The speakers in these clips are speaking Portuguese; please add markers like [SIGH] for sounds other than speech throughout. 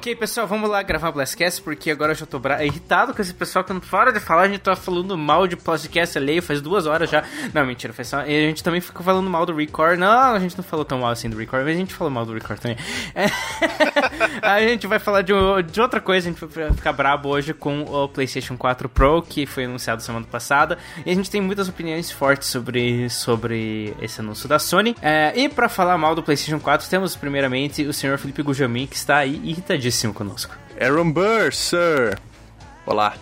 Ok, pessoal, vamos lá gravar Blastcast, porque agora eu já tô bra... irritado com esse pessoal que não para de falar, a gente tá falando mal de Blastcast alheio faz duas horas já. Não, mentira, só... E a gente também ficou falando mal do Record. Não, a gente não falou tão mal assim do Record, mas a gente falou mal do Record também. É... [LAUGHS] a gente vai falar de, de outra coisa, a gente vai ficar brabo hoje com o PlayStation 4 Pro, que foi anunciado semana passada. E a gente tem muitas opiniões fortes sobre, sobre esse anúncio da Sony. É... E pra falar mal do PlayStation 4, temos primeiramente o senhor Felipe Gujamin, que está aí irritadíssimo conosco. Aaron Burr, sir. Olá.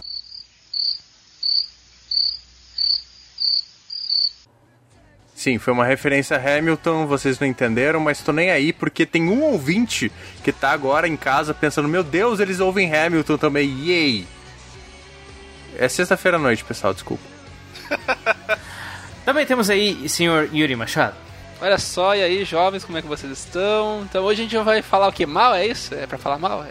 Sim, foi uma referência a Hamilton, vocês não entenderam, mas tô nem aí porque tem um ouvinte que tá agora em casa pensando: meu Deus, eles ouvem Hamilton também, yay! É sexta-feira à noite, pessoal, desculpa. também temos aí senhor Yuri Machado. Olha só, e aí, jovens, como é que vocês estão? Então hoje a gente vai falar o que? Mal, é isso? É pra falar mal? É.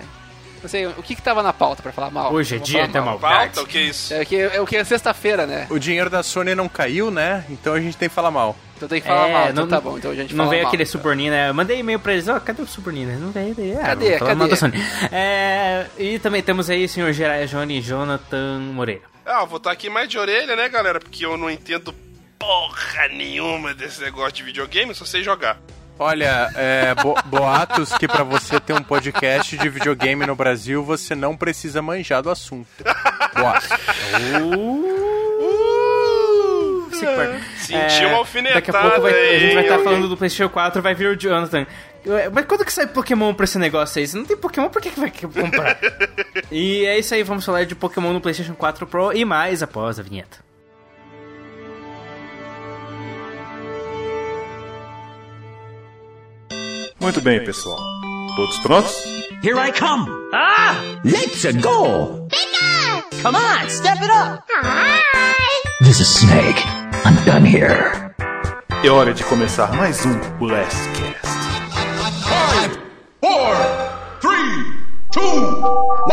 Não sei, o que que tava na pauta pra falar mal? Hoje é dia até mal. Pauta, o que é isso? É, que, é o que é sexta-feira, né? O dinheiro da Sony não caiu, né? Então a gente tem que falar mal. Então tem que falar É, mal, então não- tá bom, então a gente Não fala veio mal, aquele então. Super Nina, né? Eu mandei e-mail pra eles, ó, cadê o Super Nina? Não veio daí. Ah, Cadê? vamos falar mal Cadê? da Sony. É, e também temos aí o senhor Gerai Johnny Jonathan Moreira. Ah, eu vou estar aqui mais de orelha, né, galera? Porque eu não entendo porra nenhuma desse negócio de videogame, só sei jogar. Olha, é, bo- [LAUGHS] boatos que pra você ter um podcast de videogame no Brasil, você não precisa manjar do assunto. Boatos. Esse quarto. Senti uma alfinetada Daqui a pouco vai- a gente vai estar aí, falando do PlayStation 4, vai vir o Jonathan. Mas quando que sai Pokémon pra esse negócio aí? Se não tem Pokémon, por que, que vai comprar? [LAUGHS] e é isso aí, vamos falar de Pokémon no PlayStation 4 Pro e mais após a vinheta. Muito bem, pessoal. Todos prontos? Here I come! Ah! Let's go! Bigger! Come on, step it up! Hi! This is Snake. I'm done here. É hora de começar mais um Last Cast. 5, 4, 3, 2,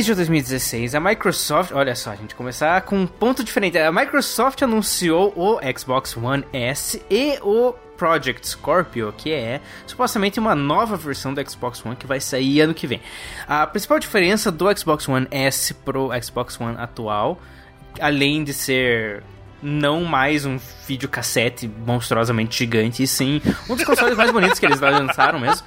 E3 de 2016, a Microsoft, olha só, a gente começar com um ponto diferente. A Microsoft anunciou o Xbox One S e o Project Scorpio, que é supostamente uma nova versão do Xbox One que vai sair ano que vem. A principal diferença do Xbox One S pro Xbox One atual, além de ser não mais um videocassete monstruosamente gigante, e sim um dos consoles mais bonitos que eles lançaram mesmo.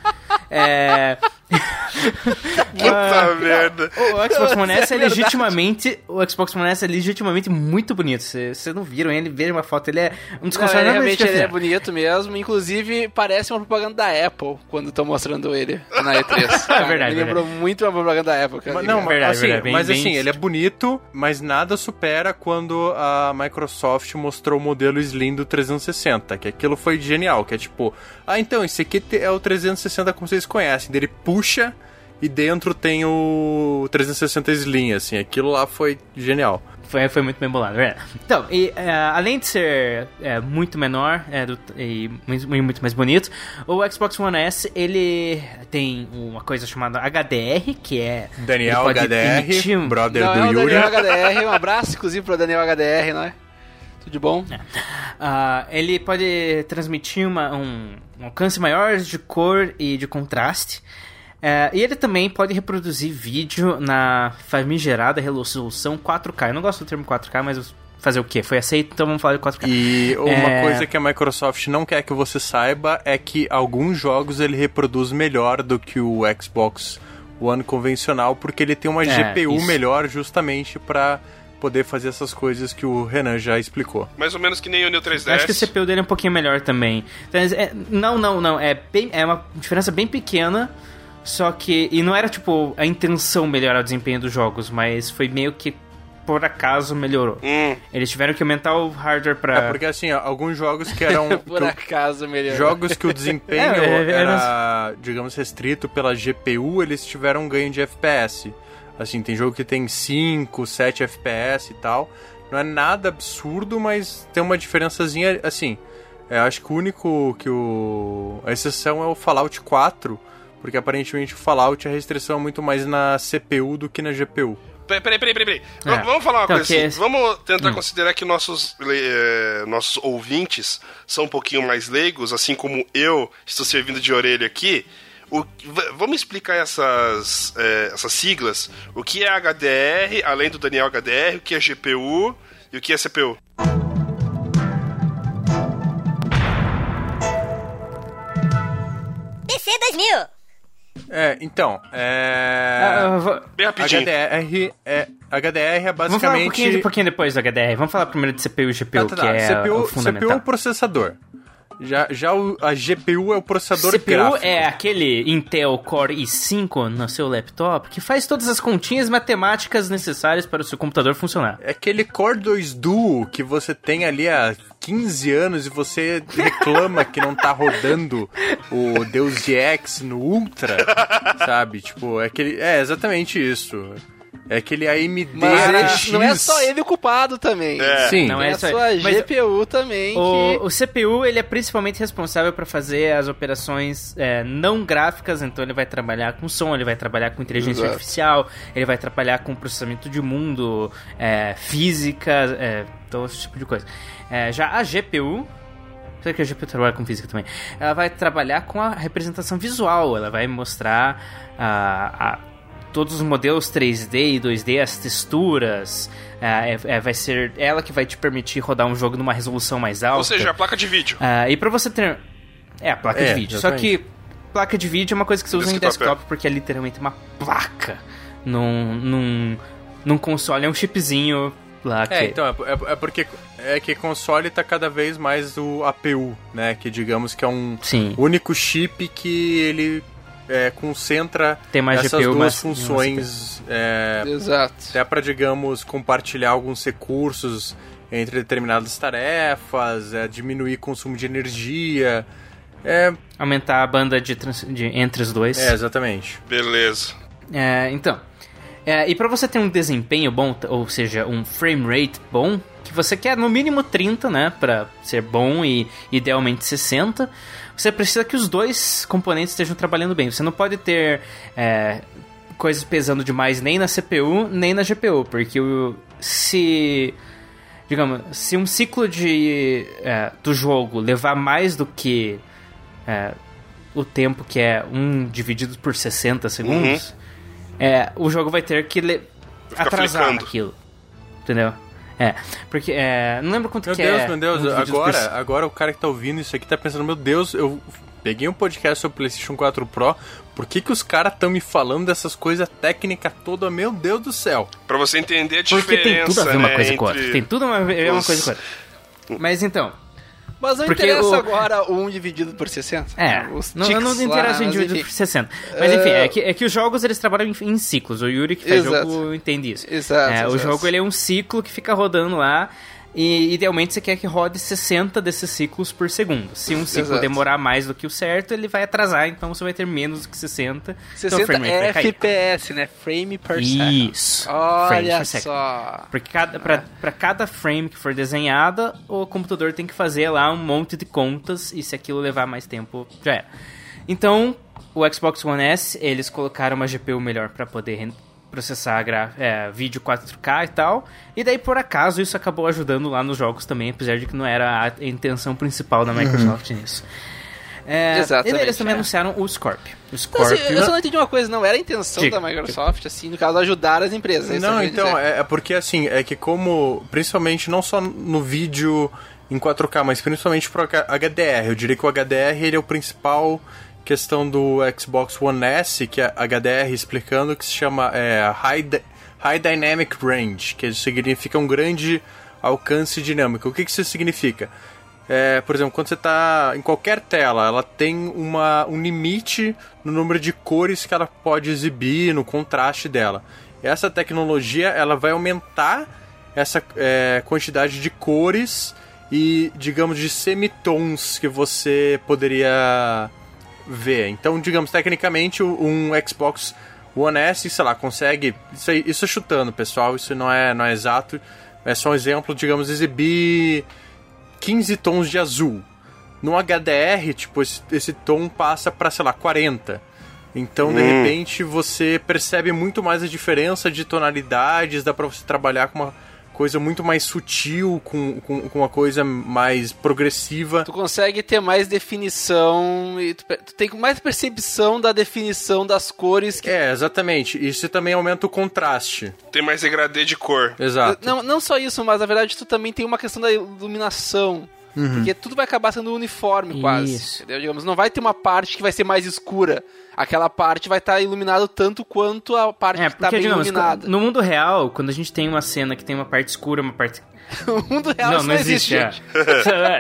É. [LAUGHS] [LAUGHS] Puta merda. O Xbox One S é legitimamente. O Xbox One S é legitimamente muito bonito. Vocês não viram ele, vejam uma foto. Ele é um dos Não, consoles realmente ele é bonito mesmo, inclusive parece uma propaganda da Apple quando estão mostrando ele na E3. [LAUGHS] É verdade, Me lembrou muito uma propaganda da Apple. cara. Mas, não, mas, Verdade, assim, verdade, bem- mas bem- assim, ele é bonito, mas nada supera quando a Microsoft mostrou o modelo Slim do 360, que aquilo foi genial, que é tipo, ah, então, esse aqui é o 360 como vocês conhecem, ele puxa e dentro tem o 360 Slim, assim, aquilo lá foi genial. Foi, foi muito bem bolado, é verdade. Então, e, é, além de ser é, muito menor é, do- e muito, muito mais bonito, o Xbox One S ele tem uma coisa chamada HDR, que é. Daniel emitir HDR, um- brother Não, do é Yuri. Daniel HDR, um abraço inclusive pro Daniel HDR, né? Tudo de bom? Ah, ele pode transmitir uma- um, um alcance maior de cor e de contraste. É, e ele também pode reproduzir vídeo na famigerada resolução 4K. Eu não gosto do termo 4K, mas fazer o quê? Foi aceito, então vamos falar de 4K. E uma É. coisa que a Microsoft não quer que você saiba é que alguns jogos ele reproduz melhor do que o Xbox One convencional, porque ele tem uma É, GPU isso. melhor justamente pra poder fazer essas coisas que o Renan já explicou. Mais ou menos que nem o Neo 3DS. Eu acho que o CPU dele é um pouquinho melhor também. Então, é- não, não, não. É, bem, é uma diferença bem pequena. Só que. E não era tipo a intenção melhorar o desempenho dos jogos, mas foi meio que por acaso melhorou. Hum, Eles tiveram que aumentar o hardware pra. É porque assim, ó, alguns jogos que eram [LAUGHS] Por que acaso, melhor. jogos que o desempenho [LAUGHS] É, é, é, era, digamos, restrito pela GPU, eles tiveram um ganho de FPS. Assim, tem jogo que tem 5, 7 FPS e tal. não é nada absurdo, mas tem uma diferençazinha, assim. É, acho que o único que o. A exceção é o Fallout 4, porque aparentemente o Fallout a restrição é muito mais na CPU do que na GPU. Peraí, peraí, peraí, peraí. É. Vamos- falar uma Então, coisa que assim. esse- Vamos tentar Hum. considerar que nossos, eh, nossos ouvintes são um pouquinho mais leigos, assim como eu estou servindo de orelha aqui. O- vamos explicar essas, eh, essas siglas. O que é HDR, além do Daniel HDR, o que é GPU e o que é CPU. DC 2000. É, então, é. Ah, Bem rapidinho. HDR é, HDR é Vamos falar um basicamente. pouquinho, um pouquinho depois do HDR. Vamos falar primeiro de CPU e GPU, Tá, tá, que tá. é CPU, o CPU fundamental. é o processador. Já, já o, a GPU é o processador CPU gráfico. é aquele Intel Core i5 no seu laptop que faz todas as continhas matemáticas necessárias para o seu computador funcionar. É aquele Core 2 Duo que você tem ali há 15 anos e você reclama que não tá rodando o Deus Ex no Ultra, sabe? Tipo, é aquele. É exatamente isso. É aquele AMD Mas RX. não é só ele o culpado também. É. Sim. Não é a só sua mas GPU também. O, que... o CPU ele é principalmente responsável para fazer as operações é, não gráficas, então ele vai trabalhar com som, ele vai trabalhar com inteligência Exato. artificial, ele vai trabalhar com processamento de mundo, é, física, é, todo esse tipo de coisa. É, já a GPU Será que a GPU trabalha com física também? Ela vai trabalhar com a representação visual, ela vai mostrar a, a- todos os modelos 3D e 2D, as texturas. é, é, vai ser ela que vai te permitir rodar um jogo numa resolução mais alta. Ou seja, a placa de vídeo. Ah, e pra você ter. É, a placa É, de vídeo. Só que placa de vídeo é uma coisa que você usa em Desktop, desktop porque é literalmente uma placa num, num, num console. É um chipzinho lá que. É, então, é, é- é porque é que console tá cada vez mais o APU, né? Que digamos que é um Sim. único chip que ele é, concentra Tem mais essas GPU, duas funções é, Exato. até para digamos compartilhar alguns recursos entre determinadas tarefas, é, diminuir consumo de energia, é, Aumentar a banda de, trans- de- entre os dois. é exatamente. Beleza. É, então. É, e pra você ter um desempenho bom, ou seja, um frame rate bom, que você quer no mínimo 30, né, Pra ser bom e idealmente 60, você precisa que os dois componentes estejam trabalhando bem. Você não pode ter é, coisas pesando demais nem na CPU nem na GPU, porque o, se digamos, se um ciclo de é, do jogo levar mais do que é, o tempo que é 1 dividido por 60 segundos, é, o jogo vai ter que atrasar flicando. aquilo. Entendeu? É, porque é, não lembro quanto Meu que Deus, é. meu Deus, 1 dividido por agora, agora o cara que tá ouvindo isso aqui tá pensando, meu Deus, eu peguei um podcast sobre o PlayStation 4 Pro, por que que os caras estão me falando dessas coisas técnicas toda, meu Deus do céu. Pra você entender a Porque diferença, tem tudo a ver uma né, coisa com outra. Tem tudo a ver uma os- coisa com a outra. Mas então, Mas não Porque interessa o- agora o 1 dividido por 60. É, Os não, não interessa lá, dividido enfim. por 60. Mas enfim, É. é que, é que os jogos eles trabalham em, em ciclos. O Yuri que faz Exato. jogo entende isso. Exato, É, O exato. jogo ele é um ciclo que fica rodando lá. E idealmente você quer que rode 60 desses ciclos por segundo. Se um ciclo Exato. demorar mais do que o certo, ele vai atrasar, então você vai ter menos do que 60. então o 60 frame rate vai cair. FPS, né? Frame per second. Isso. frame Olha per second. só. Porque cada, pra, pra cada frame que for desenhada, o computador tem que fazer lá um monte de contas e se aquilo levar mais tempo, já é. Então, o Xbox One S, eles colocaram uma GPU melhor pra poder processar gra- é, vídeo 4K e tal. E daí, por acaso, isso acabou ajudando lá nos jogos também, apesar de que não era a intenção principal da Microsoft nisso. É, Exatamente, E daí eles também é. anunciaram o Scorpio. O Não, Scorpio... assim, eu só não entendi uma coisa, não era a intenção Diga. da Microsoft, assim, no caso, ajudar as empresas. é isso Não, então, é, é porque assim, é que como, principalmente não só no vídeo em 4K, mas principalmente pro HDR, eu diria que o HDR ele é o principal questão do Xbox One S, que é HDR explicando, que se chama é, High, High Dynamic Range, que significa um grande alcance dinâmico. O que, que isso significa? É, por exemplo, quando você está em qualquer tela, ela tem uma, um limite no número de cores que ela pode exibir, no contraste dela. Essa tecnologia ela vai aumentar essa é, quantidade de cores e, digamos, de semitons que você poderia ver. Então, digamos, tecnicamente, um Xbox One S, sei lá, consegue. Isso, aí, isso é chutando, pessoal, isso não é, não é exato. é só um exemplo, digamos, exibir 15 tons de azul. No HDR, tipo, esse, esse tom passa para, sei lá, 40. Então, de Hum. repente, você percebe muito mais a diferença de tonalidades, dá pra você trabalhar com uma coisa muito mais sutil, com, com, com uma coisa mais progressiva. Tu consegue ter mais definição e tu, tu tem mais percepção da definição das cores que É, exatamente. Isso também aumenta o contraste. Tem mais degradê de cor. Exato. Não, não só isso, mas na verdade tu também tem uma questão da iluminação. Porque tudo vai acabar sendo uniforme quase. Isso. Entendeu? Digamos, não vai ter uma parte que vai ser mais escura. Aquela parte vai estar iluminada tanto quanto a parte É, que tá porque, bem digamos, iluminada. no mundo real, quando a gente tem uma cena que tem uma parte escura, uma parte. No mundo real não, isso não existe. é. gente.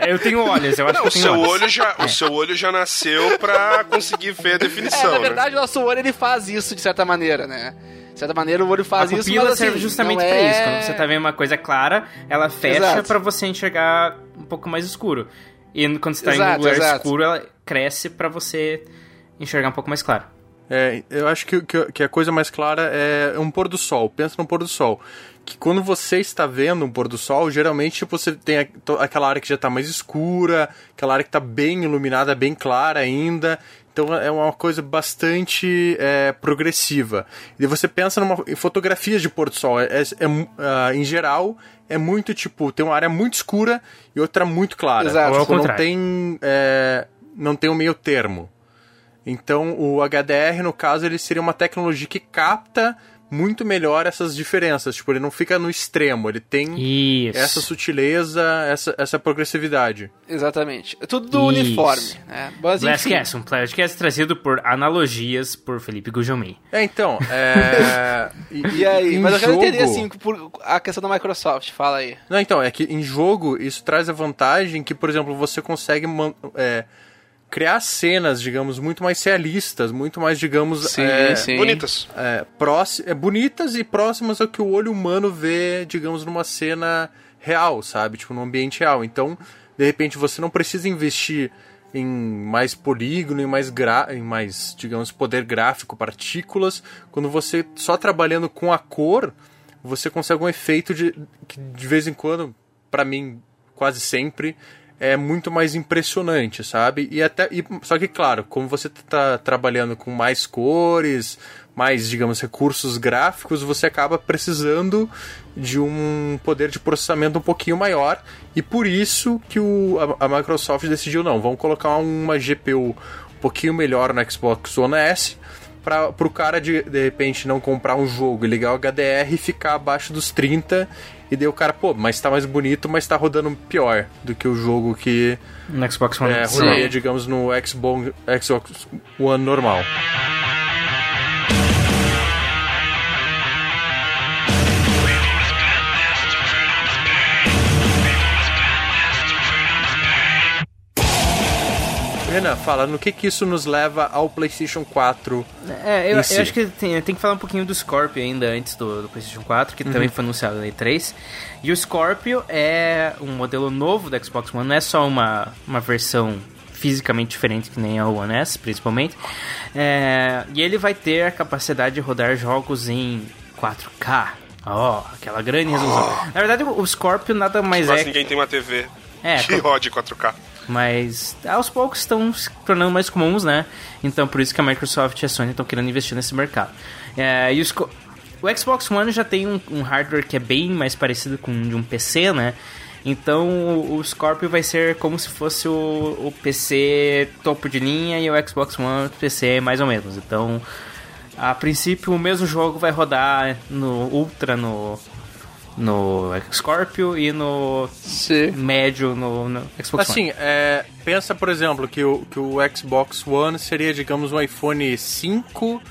eu tenho olhos, eu acho Não, que o eu tenho seu, olhos. olho já, o seu olho já nasceu pra conseguir ver a É, definição, na né? verdade, o nosso olho ele faz isso de certa maneira, né? De certa maneira, o olho faz a isso, pupila mas assim, serve justamente não pra é... isso. Quando você tá vendo uma coisa clara, ela fecha Exato. pra você enxergar um pouco mais escuro. E quando você tá em um Exato, lugar exato. escuro, ela cresce pra você enxergar um pouco mais claro. É, eu acho que, que, que a coisa mais clara é um pôr do sol. Pensa no pôr do sol. Que quando você está vendo um pôr do sol, geralmente você tem aquela área que já está mais escura, aquela área que está bem iluminada, bem clara ainda. Então é uma coisa bastante é, progressiva. E você pensa numa, em fotografias de pôr do sol. É, é- é ah, em geral, é muito tipo, tem uma área muito escura e outra muito clara. Exato. Ou ao Tipo, não tem, é, não tem um meio termo. Então, o HDR, no caso, ele seria uma tecnologia que capta muito melhor essas diferenças. Tipo, ele não fica no extremo, ele tem Isso. essa sutileza, essa, essa progressividade. Exatamente. É tudo Isso. uniforme, né? Mas, enfim, Blastcast, um podcast trazido por analogias por Felipe Gujomi. É, então, é... [LAUGHS] E aí? em Mas eu quero jogo- entender, assim, por a questão da Microsoft. Fala aí. Não, então, é que em jogo isso traz a vantagem que, por exemplo, você consegue man- é, criar cenas, digamos, muito mais realistas, muito mais, digamos, é, Bonitas. é, é, bonitas e próximas ao que o olho humano vê, digamos, numa cena real, sabe? Tipo, num ambiente real. Então, de repente, você não precisa investir em mais polígono, em mais, gra em mais, digamos, poder gráfico, partículas. Quando você só trabalhando com a cor, você consegue um efeito de, que de vez em quando, pra mim, quase sempre, é muito mais impressionante, sabe? E até e, só que claro, como você tá trabalhando com mais cores, mais, digamos, recursos gráficos, você acaba precisando de um poder de processamento um pouquinho maior e por isso que o, a, a Microsoft decidiu não, vamos colocar uma GPU um pouquinho melhor no Xbox One S para o cara de, de repente não comprar um jogo e ligar o HDR e ficar abaixo dos 30 e daí o cara, pô, mas tá mais bonito, mas tá rodando pior do que o jogo que No Xbox One. é, rodaria, digamos, no Xbox, Xbox One normal. Renan, fala, no que que isso nos leva ao PlayStation 4? É, eu, em si. eu acho que tem, tem que falar um pouquinho do Scorpio ainda antes do, do PlayStation 4, que também foi anunciado na E3. E o Scorpio é um modelo novo do Xbox One, não é só uma, uma versão fisicamente diferente que nem a One S, principalmente. É, e ele vai ter a capacidade de rodar jogos em 4K. Ó, aquela grande resolução. Na verdade, o Scorpio nada mais Quase é ninguém tem uma TV É, que co- rode 4K. Mas aos poucos estão se tornando mais comuns, né? Então por isso que a Microsoft e a Sony estão querendo investir nesse mercado. É, e os o Xbox One já tem um, um hardware que é bem mais parecido com o de um PC, né? Então o, o Scorpio vai ser como se fosse o, o PC topo de linha e o Xbox One PC mais ou menos. Então, a princípio, o mesmo jogo vai rodar no Ultra no, no Scorpio e no Sim. médio no, no Xbox One. Assim, é, pensa, por exemplo, que o, que o Xbox One seria, digamos, um iPhone 5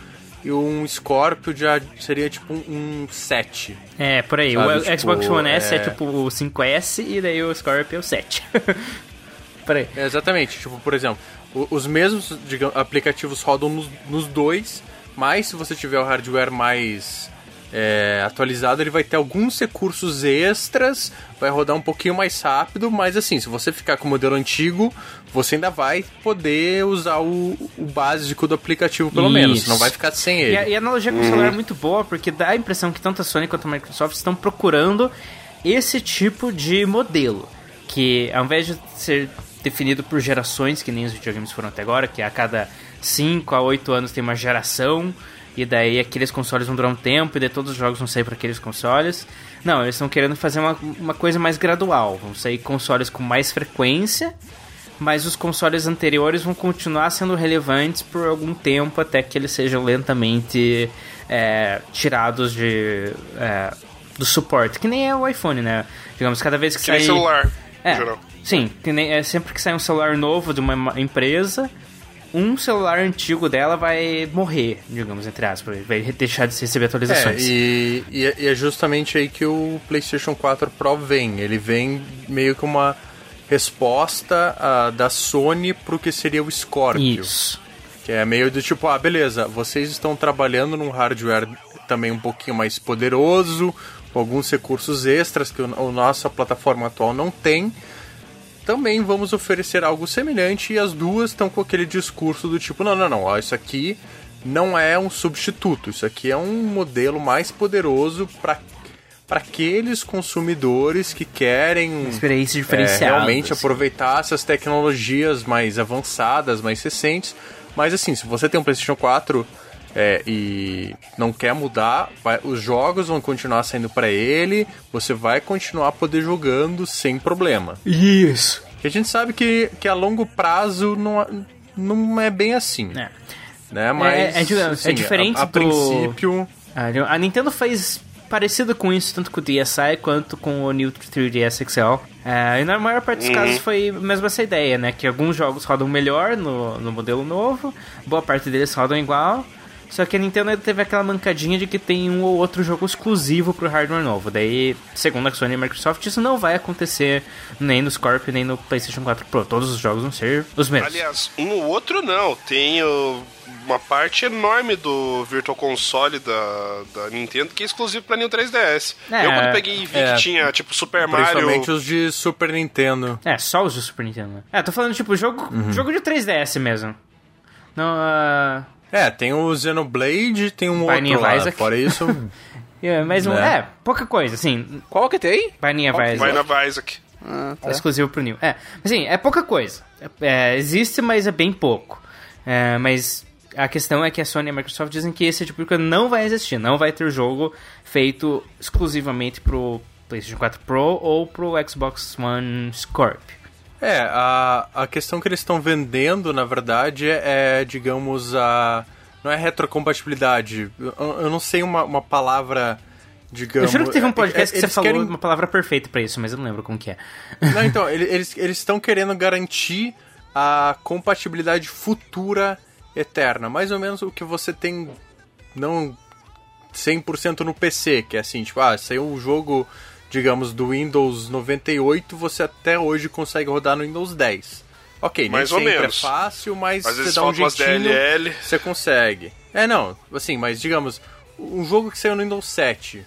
e um Scorpio já seria tipo um, um 7. É, por aí. Sabe, o tipo, Xbox One S é... é- tipo o 5S e daí o Scorpio é o 7. [LAUGHS] por aí. É, exatamente, tipo, por exemplo, os mesmos digamos, aplicativos rodam nos, nos dois, mas se você tiver o hardware mais é, atualizado, ele vai ter alguns recursos extras, vai rodar um pouquinho mais rápido, mas assim, se você ficar com o modelo antigo, você ainda vai poder usar o, o básico do aplicativo, pelo menos, Isso. não vai ficar sem ele. E a, e a analogia com o celular é muito boa, porque dá a impressão que tanto a Sony quanto a Microsoft estão procurando esse tipo de modelo, que ao invés de ser definido por gerações, que nem os videogames foram até agora, que a cada 5 a 8 anos tem uma geração, e daí aqueles consoles vão durar um tempo, e daí todos os jogos vão sair para aqueles consoles. Não, eles estão querendo fazer uma, uma coisa mais gradual, vão sair consoles com mais frequência, mas os consoles anteriores vão continuar sendo relevantes por algum tempo até que eles sejam lentamente é, tirados de é, do suporte, que nem é o iPhone, né? Digamos, cada vez que, Que sai celular, é, sim, que nem, é sempre que sai um celular novo de uma empresa, um celular antigo dela vai morrer, digamos, entre aspas, vai deixar de receber É, atualizações. e, e é- e é justamente aí que o PlayStation 4 Pro vem. Ele vem meio que uma resposta ah, da Sony pro que seria o Scorpio. Isso. Que é meio do tipo, ah, beleza, vocês estão trabalhando num hardware também um pouquinho mais poderoso, com alguns recursos extras que o, o nossa plataforma atual não tem. Também vamos oferecer algo semelhante e as duas estão com aquele discurso do tipo, não, não, não, ó, isso aqui não é um substituto, isso aqui é um modelo mais poderoso para para aqueles consumidores que querem Experiências é, diferenciadas. realmente assim. aproveitar essas tecnologias mais avançadas, mais recentes. Mas assim, se você tem um PlayStation 4 é, e não quer mudar, vai- os jogos vão continuar saindo para ele, você vai continuar a poder jogando sem problema. Isso. E a gente sabe que, que a longo prazo não, é- não é bem assim. É. Né? Mas, é, é, assim, é diferente a, a do... princípio. A a Nintendo faz parecido com isso, tanto com o DSi quanto com o New 3DS XL. É, e na maior parte dos casos foi mesmo essa ideia, né? Que alguns jogos rodam melhor no, no modelo novo, boa parte deles rodam igual. Só que a Nintendo teve aquela mancadinha de que tem um ou outro jogo exclusivo pro hardware novo. Daí, segundo a Sony e a Microsoft, isso não vai acontecer nem no Scorpio nem no PlayStation 4 Pro. Todos os jogos vão ser os mesmos. Aliás, um ou outro não. Tem o- uma parte enorme do Virtual Console da, da Nintendo que é exclusivo pra Nintendo 3DS. É, eu quando peguei e vi é, que tinha, tipo, Super Mario... Principalmente os de Super Nintendo. É, só os do Super Nintendo. né? É, tô falando tipo jogo, Uhum. jogo de 3DS mesmo. Não, ah, É, tem o Xenoblade, tem um Binding outro of lá. Isaac. Fora isso, [LAUGHS] é, mas um, Né? é, pouca coisa, assim. Qual que tem? Binding of Isaac. Vai na Isaac. Ah, tá. É exclusivo pro New. É, assim, é pouca coisa. É, existe, mas é bem pouco. É, mas a questão é que a Sony e a Microsoft dizem que esse tipo de coisa não vai existir. Não vai ter jogo feito exclusivamente pro PlayStation 4 Pro ou pro Xbox One Scorpio. É, a, a questão que eles estão vendendo, na verdade, é, digamos, a. Não é retrocompatibilidade. Eu, eu não sei uma, uma palavra, digamos. Eu juro que teve um é- podcast é- que você falou querem- uma palavra perfeita pra isso, mas eu não lembro como que é. Não, [LAUGHS] então, ele- eles eles estão querendo garantir a compatibilidade futura eterna. Mais ou menos o que você tem, não 100% no PC, que é assim, tipo, ah, saiu um jogo, digamos, do Windows 98, você até hoje consegue rodar no Windows 10. Ok, Mais nem ou sempre menos. é fácil, mas Às você dá um jeitinho, DLL. você consegue. É, não, assim, mas digamos, um jogo que saiu no Windows 7,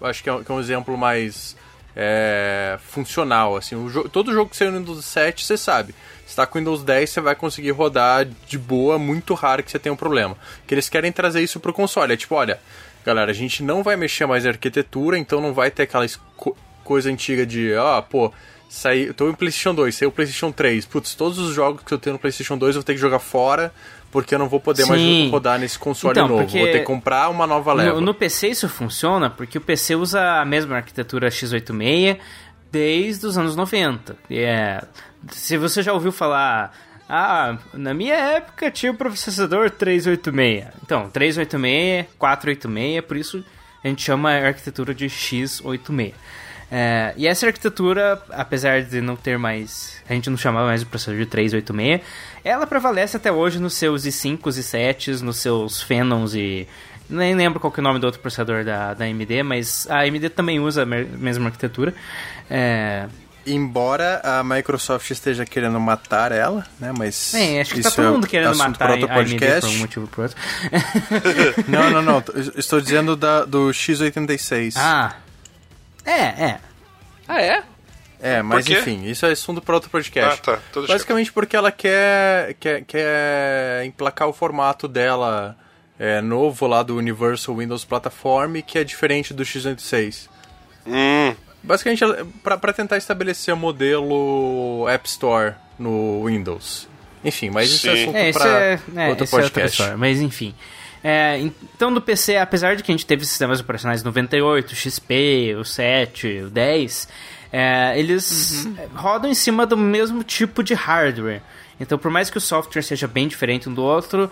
eu acho que é, um- que é um exemplo mais é, funcional, assim, o jo- todo jogo que saiu no Windows 7, você sabe, se tá com o Windows 10, você vai conseguir rodar de boa, muito raro que você tenha um problema. Que eles querem trazer isso pro console, é tipo, olha, galera, a gente não vai mexer mais em arquitetura, então não vai ter aquela coisa antiga de, ah, pô, saí, eu tô em PlayStation 2, saiu o PlayStation 3, putz, todos os jogos que eu tenho no PlayStation 2 eu vou ter que jogar fora, porque eu não vou poder Sim. mais rodar nesse console Então, novo, vou ter que comprar uma nova leva. No, no PC isso funciona porque o PC usa a mesma arquitetura x86 desde os anos 90. E É, se você já ouviu falar, ah, na minha época tinha o processador 386. Então, 386, 486, por isso a gente chama a arquitetura de x86. É, e essa arquitetura, apesar de não ter mais. A gente não chamava mais o processador de 386, ela prevalece até hoje nos seus i5s e 7s, nos seus Phenons e. Nem lembro qual é o nome do outro processador da, da AMD, mas a AMD também usa a mesma arquitetura. É, Embora a Microsoft esteja querendo matar ela, né, mas bem, acho que isso tá todo é mundo querendo assunto matar para a outro AMD por podcast. um motivo ou por outro. [LAUGHS] [LAUGHS] Não, não, não, estou dizendo da, do X86. ah, é, é. Ah, é? É, mas enfim, isso é assunto para outro podcast. Ah, tá. Tudo Basicamente porque ela quer, quer, quer emplacar o formato dela é, novo lá do Universal Windows Platform, que é diferente do X86. Hum, Basicamente, pra tentar estabelecer o modelo App Store no Windows. Enfim, mas isso é Sim. assunto É, pra é, é, outro esse é outra podcast. história, mas enfim. É, então, do PC, apesar de que a gente teve sistemas operacionais 98, XP, o 7, o 10, é, eles Uhum. é, rodam em cima do mesmo tipo de hardware. Então, por mais que o software seja bem diferente um do outro,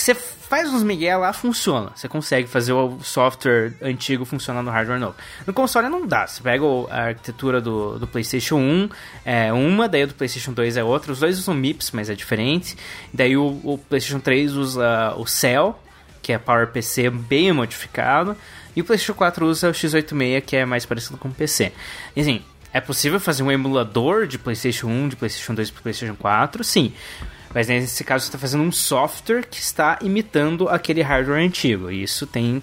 você faz uns migué lá, funciona. Você consegue fazer o software antigo funcionar no hardware novo. No console não dá. Você pega a arquitetura do, do PlayStation 1, é uma, daí o do PlayStation 2 é outra. Os dois usam MIPS, mas é diferente. Daí o, o PlayStation 3 usa o Cell, que é PowerPC bem modificado. E o PlayStation 4 usa o x86, que é mais parecido com o PC. E assim, é possível fazer um emulador de PlayStation 1, de PlayStation 2 para PlayStation 4? Sim. Mas nesse caso você está fazendo um software que está imitando aquele hardware antigo. E isso tem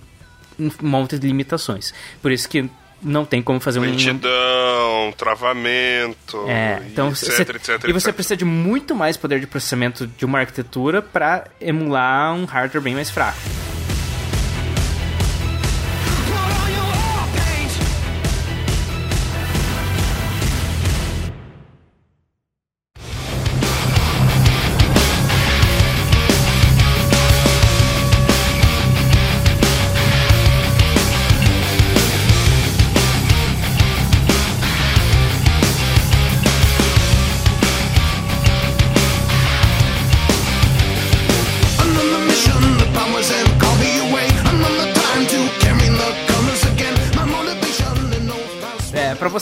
um monte de limitações. Por isso que não tem como fazer um. Lentidão, travamento, É, então etc, você- etc, e você etc. precisa de muito mais poder de processamento de uma arquitetura para emular um hardware bem mais fraco.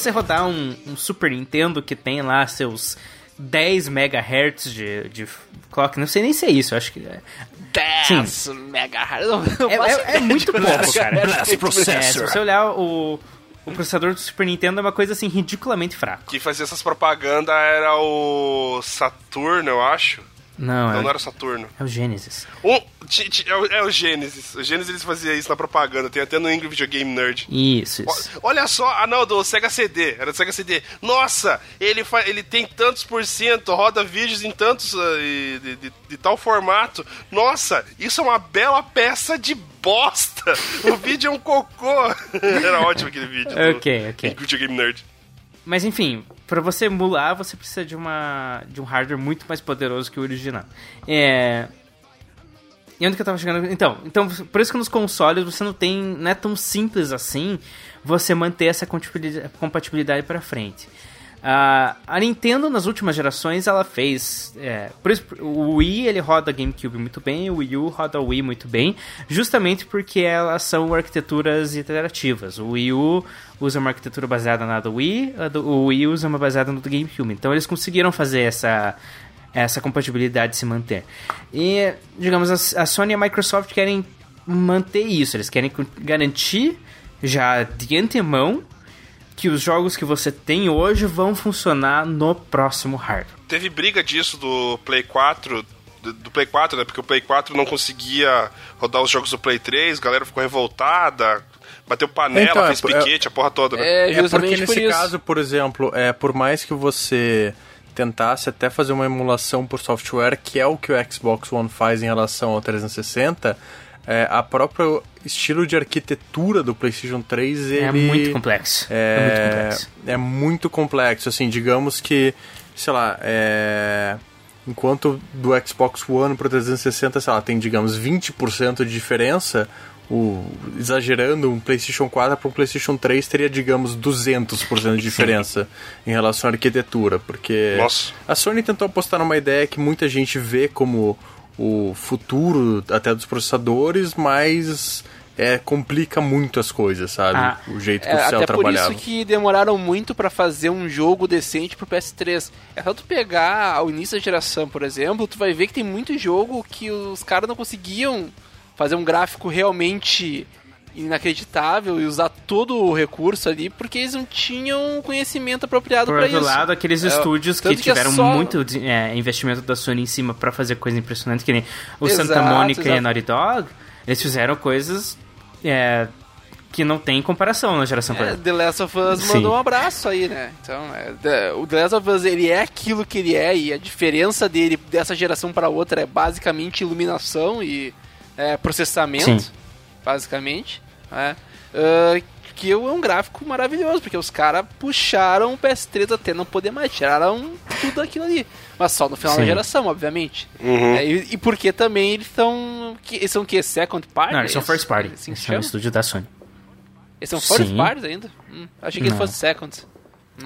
Você rodar um, um Super Nintendo que tem lá seus 10 MHz de, de clock, não sei nem se é isso, eu acho que é. 10 megahertz. Não, não É, é- é ideia muito pouco, cara. Blast tem. É, se você olhar o, o processador do Super Nintendo é uma coisa assim ridiculamente fraco. Quem fazia essas propagandas era o Saturno, eu acho. Não, Não, é, não era o Saturno. é o Genesis. Um, ti- ti- é, o, é o Gênesis. O Gênesis eles faziam isso na propaganda. Tem até no Ingrid Videogame Nerd. Isso, isso. Olha só, ah não, do Sega CD, era do Sega CD. Nossa, ele, fa ele tem tantos por cento, roda vídeos em tantos, ah, e de, de- de tal formato. Nossa, isso é uma bela peça de bosta. O vídeo é um cocô. [LAUGHS] era ótimo aquele vídeo. [LAUGHS] Ok, ok. Ingrid Videogame Nerd. Mas enfim, pra você emular, você precisa de uma de um hardware muito mais poderoso que o original. É E onde que eu tava chegando? Então, então, por isso que nos consoles você não tem, não é tão simples assim você manter essa compatibilidade para frente. Ah, a Nintendo nas últimas gerações ela fez, é, por isso o Wii ele roda GameCube muito bem, o Wii U roda Wii muito bem, justamente porque elas são arquiteturas iterativas. O Wii U usa uma arquitetura baseada na do Wii, do, o Wii usa uma baseada no do GameCube. Então eles conseguiram fazer essa essa compatibilidade se manter. E, digamos, a, a Sony e a Microsoft querem manter isso, eles querem garantir já de antemão que os jogos que você tem hoje vão funcionar no próximo hardware. Teve briga disso do Play 4, do, do Play 4, né? Porque o Play 4 não conseguia rodar os jogos do Play 3, a galera ficou revoltada, bateu panela, Então, é, fez piquete, a porra toda, né? É, É porque nesse por isso. caso, por exemplo, é por mais que você tentasse até fazer uma emulação por software, que é o que o Xbox One faz em relação ao 360, é, a própria estilo de arquitetura do PlayStation 3 ele É muito complexo. É, muito é, complexo. é muito complexo. Assim, digamos que, sei lá, é, enquanto do Xbox One pro 360, sei lá, tem, digamos, 20% de diferença, o, exagerando, um PlayStation 4 para um PlayStation 3 teria, digamos, 200% de diferença em relação à arquitetura, porque Nossa. a Sony tentou apostar numa ideia que muita gente vê como o futuro até dos processadores, mas é, complica muito as coisas, sabe? Ah, o jeito que É, o Cell até por trabalhava. isso que demoraram muito pra fazer um jogo decente pro PS3. É só tu pegar ao início da geração, por exemplo, tu vai ver que tem muito jogo que os caras não conseguiam fazer um gráfico realmente inacreditável e usar todo o recurso ali porque eles não tinham conhecimento apropriado Por pra outro isso. lado, aqueles É, estúdios que que é tiveram só- muito é, investimento da Sony em cima pra fazer coisa impressionante, que nem o Exato, Santa Mônica e a. Naughty Dog, eles fizeram coisas é, que não tem comparação na geração É, passada. The Last of Us Sim. mandou um abraço aí, né? Então, é, The- o The Last of Us ele é aquilo que ele é e a diferença dele dessa geração para outra é basicamente iluminação e é, processamento, Sim. basicamente. Né? Ah, porque é um gráfico maravilhoso, porque os caras puxaram o PS3 até não poder mais, tiraram tudo aquilo ali. Mas só no final da Sim. geração, obviamente. Uhum. É, e, e porque também eles são. que- Eles são o quê? Second party? Não, eles são first party. Assim que Eles são um estúdio da Sony. Eles são first parties ainda? Hum, achei que eles Não. fossem second.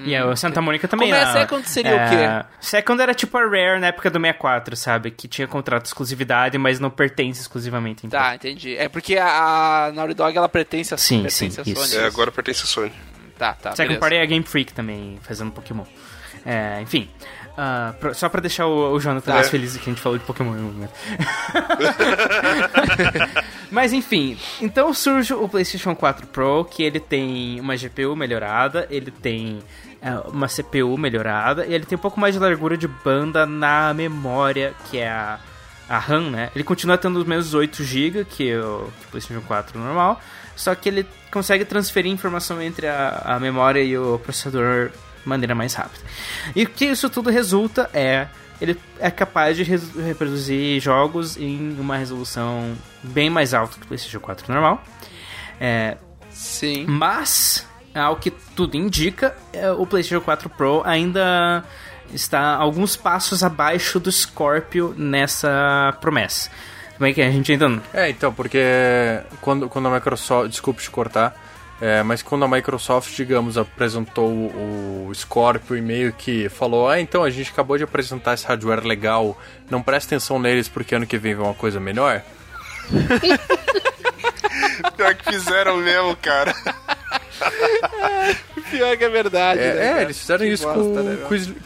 E a Santa Mônica também. Como é a- Second seria o quê? Second era tipo a Rare na época do 64, sabe? Que tinha contrato de exclusividade, mas não pertence exclusivamente. Então. Tá, entendi. É porque a, a Naughty Dog ela pertence a, Sim, pertence sim, a Sony. isso. É, agora pertence a Sony. Tá, tá. Second beleza. Party é a Game Freak também, fazendo Pokémon. É, enfim. Ah, pro- só pra deixar o, o Jonathan É. mais feliz que a gente falou de Pokémon em um momento. Mas enfim, então surge o PlayStation 4 Pro, que ele tem uma GPU melhorada, ele tem é, uma CPU melhorada, e ele tem um pouco mais de largura de banda na memória, que é a, a RAM, né? Ele continua tendo os mesmos 8 GB que o, que o PlayStation 4 normal, só que ele consegue transferir informação entre a, a memória e o processador maneira mais rápida. E o que isso tudo resulta é ele é capaz de reproduzir jogos em uma resolução bem mais alta que o PlayStation 4 normal. É, Sim. mas, ao que tudo indica, é, o PlayStation 4 Pro ainda está alguns passos abaixo do Scorpio nessa promessa. Como é que é? a gente ainda não. É, então, porque quando, quando a Microsoft. Desculpe te cortar. É, mas quando a Microsoft, digamos, apresentou o, Scorpio e meio que falou: Ah, então a gente acabou de apresentar esse hardware legal, não presta atenção neles porque ano que vem vem uma coisa melhor. [LAUGHS] Pior que fizeram mesmo, cara. [LAUGHS] Pior que é verdade. É, né, é, eles fizeram Que isso bosta, com, né,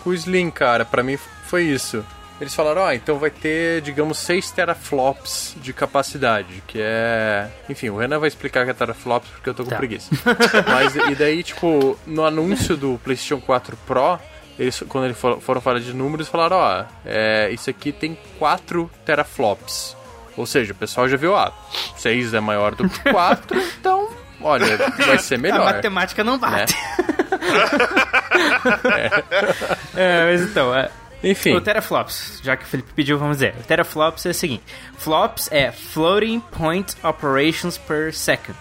com o Slim, cara. Pra mim foi isso. Eles falaram, ó, então vai ter, digamos, 6 teraflops de capacidade, que é... Enfim, o Renan vai explicar que é teraflops porque eu tô com Tá. preguiça. [LAUGHS] Mas, e daí, tipo, no anúncio do PlayStation 4 Pro, eles, quando eles for- foram falar de números, falaram, ó, é, isso aqui tem 4 teraflops. Ou seja, o pessoal já viu, ah, 6 é maior do que [LAUGHS] 4, então, olha, vai ser A melhor. matemática não né? bate. [LAUGHS] É, mas então, é, Enfim. o teraflops, já que o Felipe pediu, vamos dizer. O teraflops é o seguinte: flops é floating point operations per second.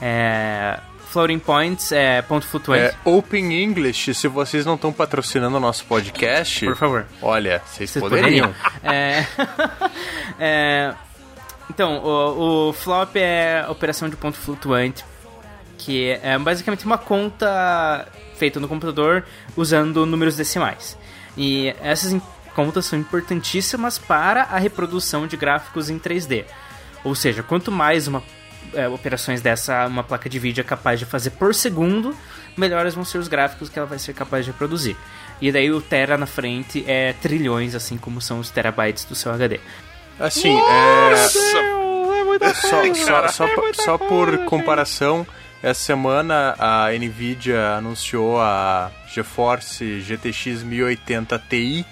É, floating points é ponto flutuante. É, Open English, se vocês não estão patrocinando o nosso podcast, Por favor. olha, vocês, Vocês poderiam. É, [LAUGHS] é, então, o, o flop é operação de ponto flutuante, que é basicamente uma conta feita no computador usando números decimais. E essas contas são importantíssimas para a reprodução de gráficos em 3D. Ou seja, quanto mais uma é, operações dessa uma placa de vídeo é capaz de fazer por segundo, melhores vão ser os gráficos que ela vai ser capaz de reproduzir. E daí o tera na frente é trilhões, assim como são os terabytes do seu HD. Assim, é, Nossa, só, só, só, por- só por comparação, essa semana a Nvidia anunciou a GeForce GTX 1080 Ti,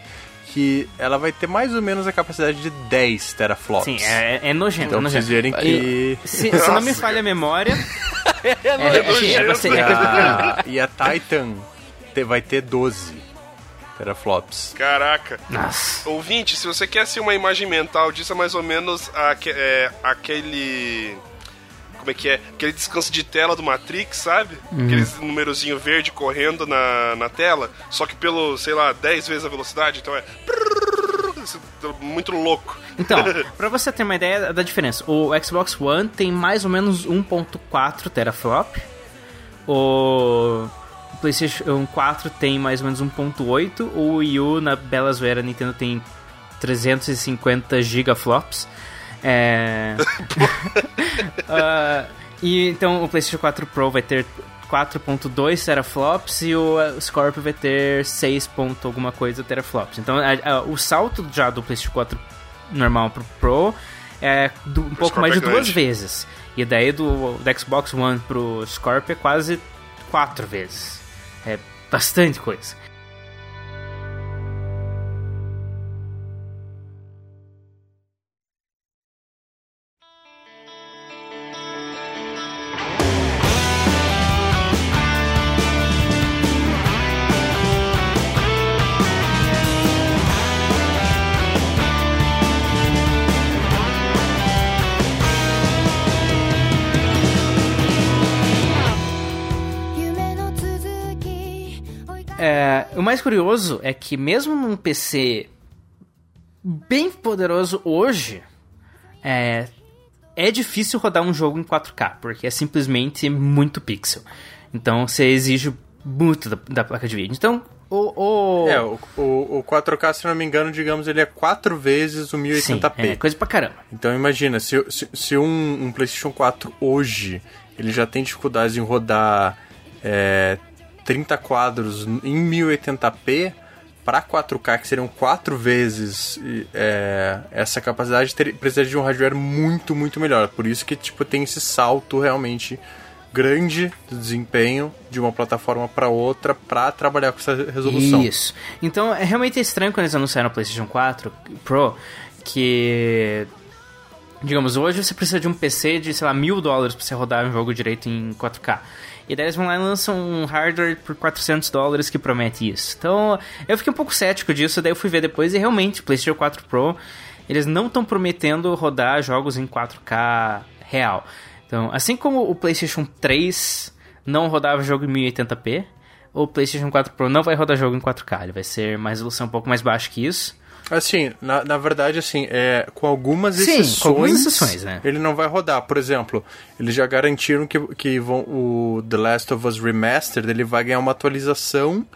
que ela vai ter mais ou menos a capacidade de 10 teraflops. Sim, é, é nojento. Então é vocês nojento. verem que... E Se, se não me falha a memória. [LAUGHS] É, é, é, que- é, você- E é que- a, e a Titan te- vai ter 12 teraflops. caraca. Nossa. Ouvinte, se você quer assim, uma imagem mental disso, é mais ou menos aque- é, aquele. Como é que é? Aquele descanso de tela do Matrix, sabe? Aqueles numerozinho verde correndo na, na tela, só que pelo, sei lá, 10 vezes a velocidade, então é. Muito louco. Então, [LAUGHS] pra você ter uma ideia da diferença, o Xbox One tem mais ou menos 1.4 teraflop. O PlayStation 4 tem mais ou menos 1.8. O Wii U, na bela zoeira, Nintendo tem 350 gigaflops. É... [LAUGHS] Ah, e então o PlayStation 4 Pro vai ter 4.2 teraflops e o eh, Scorpio vai ter 6. ponto alguma coisa teraflops. Então a- a- o salto já do PlayStation 4 normal pro Pro é do- um pouco Scorpio mais de é duas vezes. E daí do, do Xbox One pro Scorpio é quase quatro vezes. É bastante coisa. É, o mais curioso é que mesmo num PC bem poderoso hoje, é, é difícil rodar um jogo em 4K, porque é simplesmente muito pixel. Então você exige muito da, da placa de vídeo. Então, o, o... É, o, o, o 4K, se não me engano, digamos, ele é quatro vezes o 1080p. Sim, é coisa pra caramba. Então imagina, se, se, se um, um PlayStation 4 hoje ele já tem dificuldades em rodar é, 30 quadros em 1080p, para 4K, que seriam quatro vezes é, essa capacidade, ter, precisaria de um hardware muito, muito melhor. Por isso que tipo, tem esse salto realmente grande de desempenho de uma plataforma para outra para trabalhar com essa resolução. Isso. Então é realmente estranho quando eles anunciaram o PlayStation 4 Pro que digamos hoje você precisa de um PC de sei lá mil dólares para você rodar um jogo direito em 4K. E daí eles vão lá e lançam um hardware por 400 dólares que promete isso. Então eu fiquei um pouco cético disso, daí eu fui ver depois e realmente, PlayStation 4 Pro, eles não estão prometendo rodar jogos em 4K real. Então, assim como o PlayStation 3 não rodava jogo em 1080p, o PlayStation 4 Pro não vai rodar jogo em 4K, ele vai ser uma resolução um pouco mais baixa que isso. Assim, na, na verdade, assim, é, com algumas Sim, exceções, com algumas exceções, né? ele não vai rodar. Por exemplo, eles já garantiram que, que vão, o The Last of Us Remastered ele vai ganhar uma atualização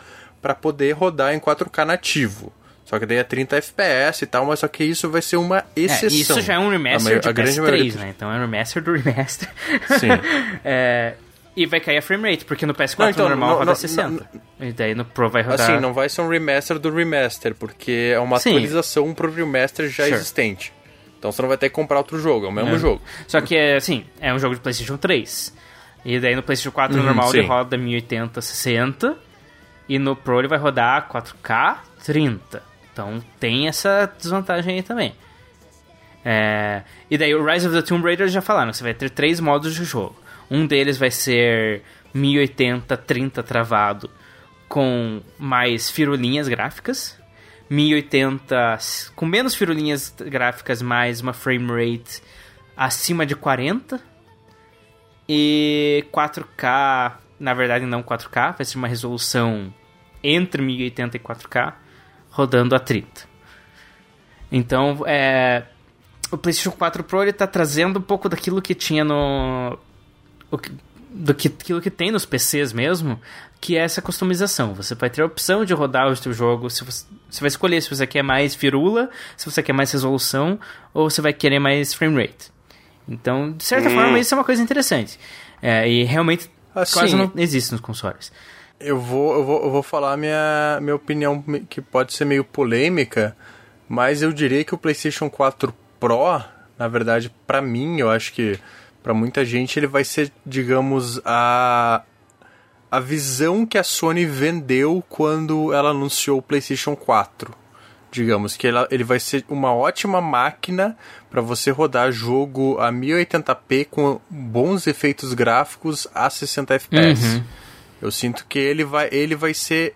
para poder rodar em 4K nativo. Só que daí é 30 FPS e tal, mas só que isso vai ser uma exceção. É, isso já é um remaster A de a grande PS3, maioria- né? Então é um remaster do remaster. Sim. [LAUGHS] É, e vai cair a frame rate, porque no PS4 Não, então, normal não- roda não- 60. E daí no Pro vai rodar... Assim, não vai ser um remaster do remaster, porque é uma Sim. atualização pro remaster já Sure. existente. Então você não vai ter que comprar outro jogo, é o mesmo É. jogo. Só que, é, assim, é um jogo de PlayStation 3. E daí no PlayStation 4 Uhum, normal ele sim. roda 1080, 60. E no Pro ele vai rodar 4K, 30. Então tem essa desvantagem aí também. É, e daí o Rise of the Tomb Raider já falaram, você vai ter três modos de jogo. Um deles vai ser 1080, 30 travado com mais firulinhas gráficas. 1080 com menos firulinhas gráficas, mais uma frame rate acima de 40. E 4K, na verdade não 4K, vai ser uma resolução entre 1080 e 4K, rodando a 30. Então, é, o PlayStation 4 Pro ele tá trazendo um pouco daquilo que tinha no que- do que aquilo que tem nos PCs mesmo, que é essa customização. Você vai ter a opção de rodar o seu jogo, se você, você vai escolher se você quer mais firula, se você quer mais resolução ou se vai querer mais frame rate. Então, de certa forma, isso é uma coisa interessante. É, e realmente Assim, quase não existe nos consoles. Eu vou, eu vou, eu vou falar minha, minha opinião, que pode ser meio polêmica, mas eu diria que o PlayStation 4 Pro, na verdade, pra mim, eu acho que pra muita gente ele vai ser, digamos, a a visão que a Sony vendeu quando ela anunciou o PlayStation 4. Digamos que ela, ele vai ser uma ótima máquina para você rodar jogo a 1080p com bons efeitos gráficos a 60 FPS. Eu sinto que ele vai, ele vai ser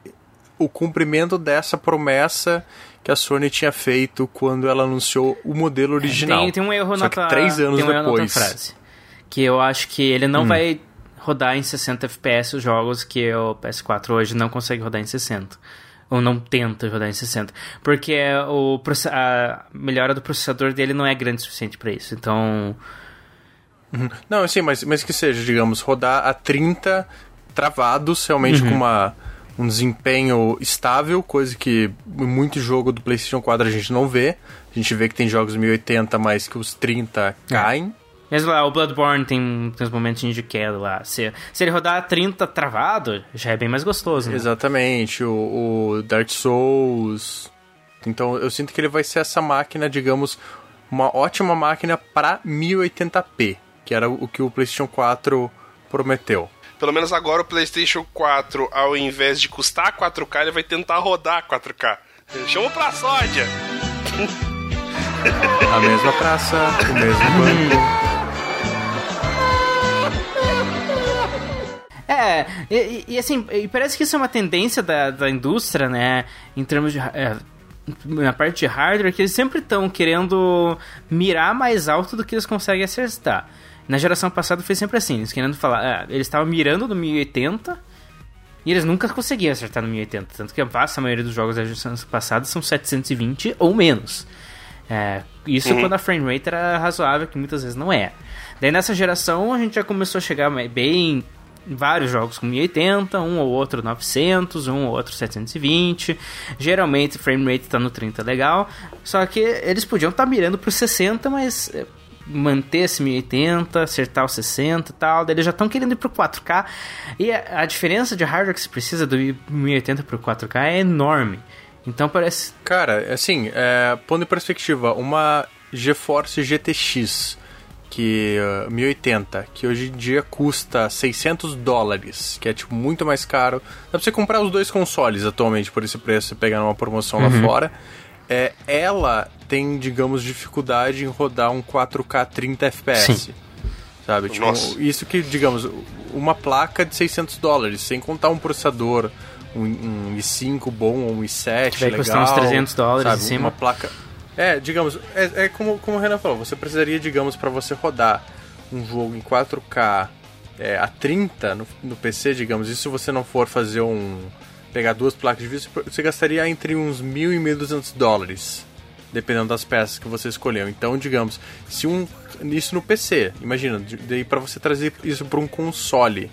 o cumprimento dessa promessa que a Sony tinha feito quando ela anunciou o modelo original. Tem, tem um erro Só na tua, três anos tem um depois. Hum. Que eu acho que ele não vai rodar em 60 FPS os jogos que o PS4 hoje não consegue rodar em 60. Ou não tenta rodar em 60. Porque o, a melhora do processador dele não é grande o suficiente para isso. Então. Não, sim, mas, mas que seja, digamos, rodar a 30 travados, realmente Uhum. com uma, um desempenho estável, coisa que em muito jogo do PlayStation 4 a gente não vê. A gente vê que tem jogos 1080, mas que os 30 caem. Mesmo lá, o Bloodborne tem, tem uns momentinhos de queda lá. Se, se ele rodar a 30 travado, já é bem mais gostoso. Né? Exatamente, o, o Dark Souls. Então eu sinto que ele vai ser essa máquina, digamos, uma ótima máquina para 1080p, que era o que o PlayStation 4 prometeu. Pelo menos agora o PlayStation 4, ao invés de custar 4K, ele vai tentar rodar 4K. Chama pra sódia! [LAUGHS] A mesma praça, o mesmo banco. [LAUGHS] É, e, e- assim, e parece que isso é uma tendência da, da indústria, né? Em termos de. é, na parte de hardware, que eles sempre estão querendo mirar mais alto do que eles conseguem acertar. Na geração passada foi sempre assim, eles querendo falar. é, eles estavam mirando no 1080 E eles nunca conseguiam acertar no 1080, tanto que a vasta maioria dos jogos da geração passada são 720 ou menos. É, isso quando a frame rate era razoável, que muitas vezes não é. Daí nessa geração a gente já começou a chegar bem em vários jogos com 1080, um ou outro 900, um ou outro 720. Geralmente frame rate tá no 30 legal, só que eles podiam estar mirando pro 60, mas é, manter esse 1080, acertar o 60 e tal, daí eles já estão querendo ir pro 4K. E a, a diferença de hardware que se precisa do 1080 pro 4K é enorme. Então parece Cara, assim, é, pondo em perspectiva, uma GeForce GTX que uh, 1080, que hoje em dia custa 600 dólares, que é tipo muito mais caro. Dá pra você comprar os dois consoles atualmente por esse preço, você pegar numa promoção lá fora. É, ela tem, digamos, dificuldade em rodar um 4K 30 FPS. Sim. Sabe? Tipo, Nossa. isso que, digamos, uma placa de 600 dólares, sem contar um processador, um, um i5 bom ou um i7 Que vai legal. custar uns 300 dólares sabe? em cima. Uma placa... É, digamos, é, é como, como o Renan falou, você precisaria, digamos, para você rodar um jogo em 4K é, a 30 no, no PC, digamos, e se você não for fazer um... pegar duas placas de vídeo, você gastaria entre uns 1.000 e 1.200 dólares dependendo das peças que você escolheu. Então, digamos, se um isso no PC, imagina, daí para você trazer isso para um console,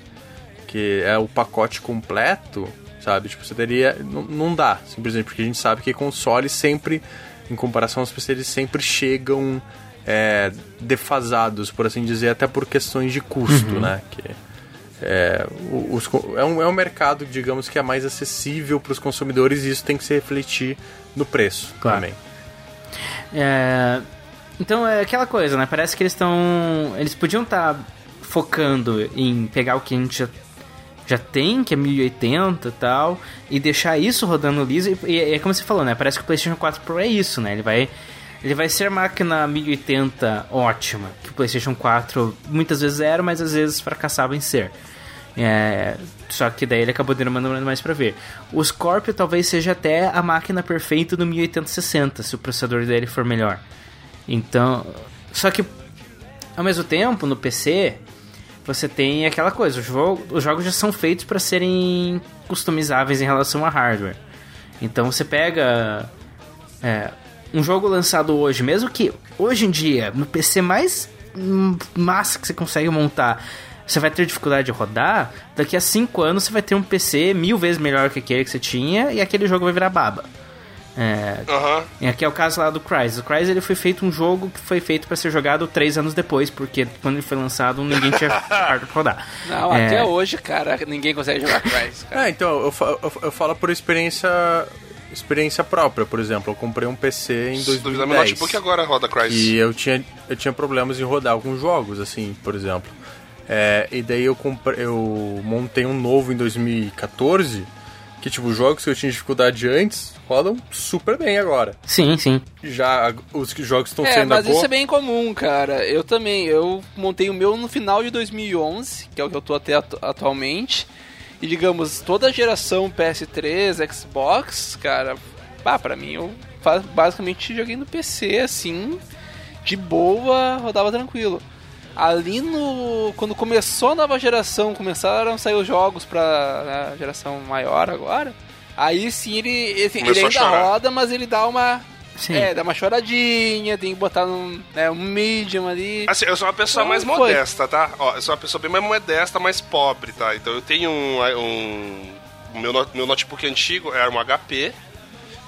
que é o pacote completo, sabe? Tipo, você teria não, não dá, simplesmente porque a gente sabe que consoles sempre em comparação aos PC eles sempre chegam é, defasados, por assim dizer, até por questões de custo, né? Que é, os é, um, é um mercado, digamos, que é mais acessível para os consumidores e isso tem que se refletir no preço Claro. também. É, então é aquela coisa, né? Parece que eles estão. Eles podiam estar focando em pegar o que a gente já, já tem, que é 1080 e tal, e deixar isso rodando liso. E, e é como você falou, né? Parece que o PlayStation 4 Pro é isso, né? Ele vai. Ele vai ser máquina 1080 ótima, que o PlayStation 4 muitas vezes era, mas às vezes fracassava em ser. É, só que daí ele acabou demorando mais pra ver. O Scorpio talvez seja até a máquina perfeita do 1080-60, se o processador dele for melhor. Então, só que ao mesmo tempo no PC você tem aquela coisa, os, jogo, os jogos já são feitos para serem customizáveis em relação a hardware. Então você pega é, um jogo lançado hoje, mesmo que hoje em dia no PC mais massa que você consegue montar, você vai ter dificuldade de rodar, daqui a 5 anos você vai ter um PC mil vezes melhor que aquele que você tinha e aquele jogo vai virar baba. É, Aham. e aqui é o caso lá do Crysis. O Crysis ele foi feito um jogo que foi feito para ser jogado 3 anos depois, porque quando ele foi lançado ninguém tinha [LAUGHS] hardware pra rodar. Não, É, até hoje, cara, ninguém consegue jogar Crysis, cara. É, então, eu, fa- eu, eu falo por experiência experiência própria, por exemplo. Eu comprei um PC em Se duvidar, meu 2010. notebook agora roda Crysis. E eu tinha, eu tinha problemas em rodar alguns jogos, assim, por exemplo. É, e daí eu, comprei, eu montei um novo em 2014, que, tipo, os jogos que eu tinha dificuldade antes rodam super bem agora. Sim, sim. Já os que- jogos estão É, saindo mas agora... isso é bem comum, cara. Eu também. Eu montei o meu no final de 2011, que é o que eu tô até atu- atualmente. E digamos, toda a geração PS3, Xbox, cara, pá, pra mim eu basicamente joguei no PC assim, de boa, rodava tranquilo. Ali no. Quando começou a nova geração, começaram a sair os jogos pra né, geração maior agora. Aí sim ele, ele, ele ainda roda, mas ele dá uma. Sim. É, dá uma choradinha, tem que botar num, né, um medium ali. Assim, eu sou uma pessoa Então, mais foi. modesta, tá? Ó, eu sou uma pessoa bem mais modesta, mais pobre, tá? Então eu tenho um. um meu, meu notebook antigo era um HP,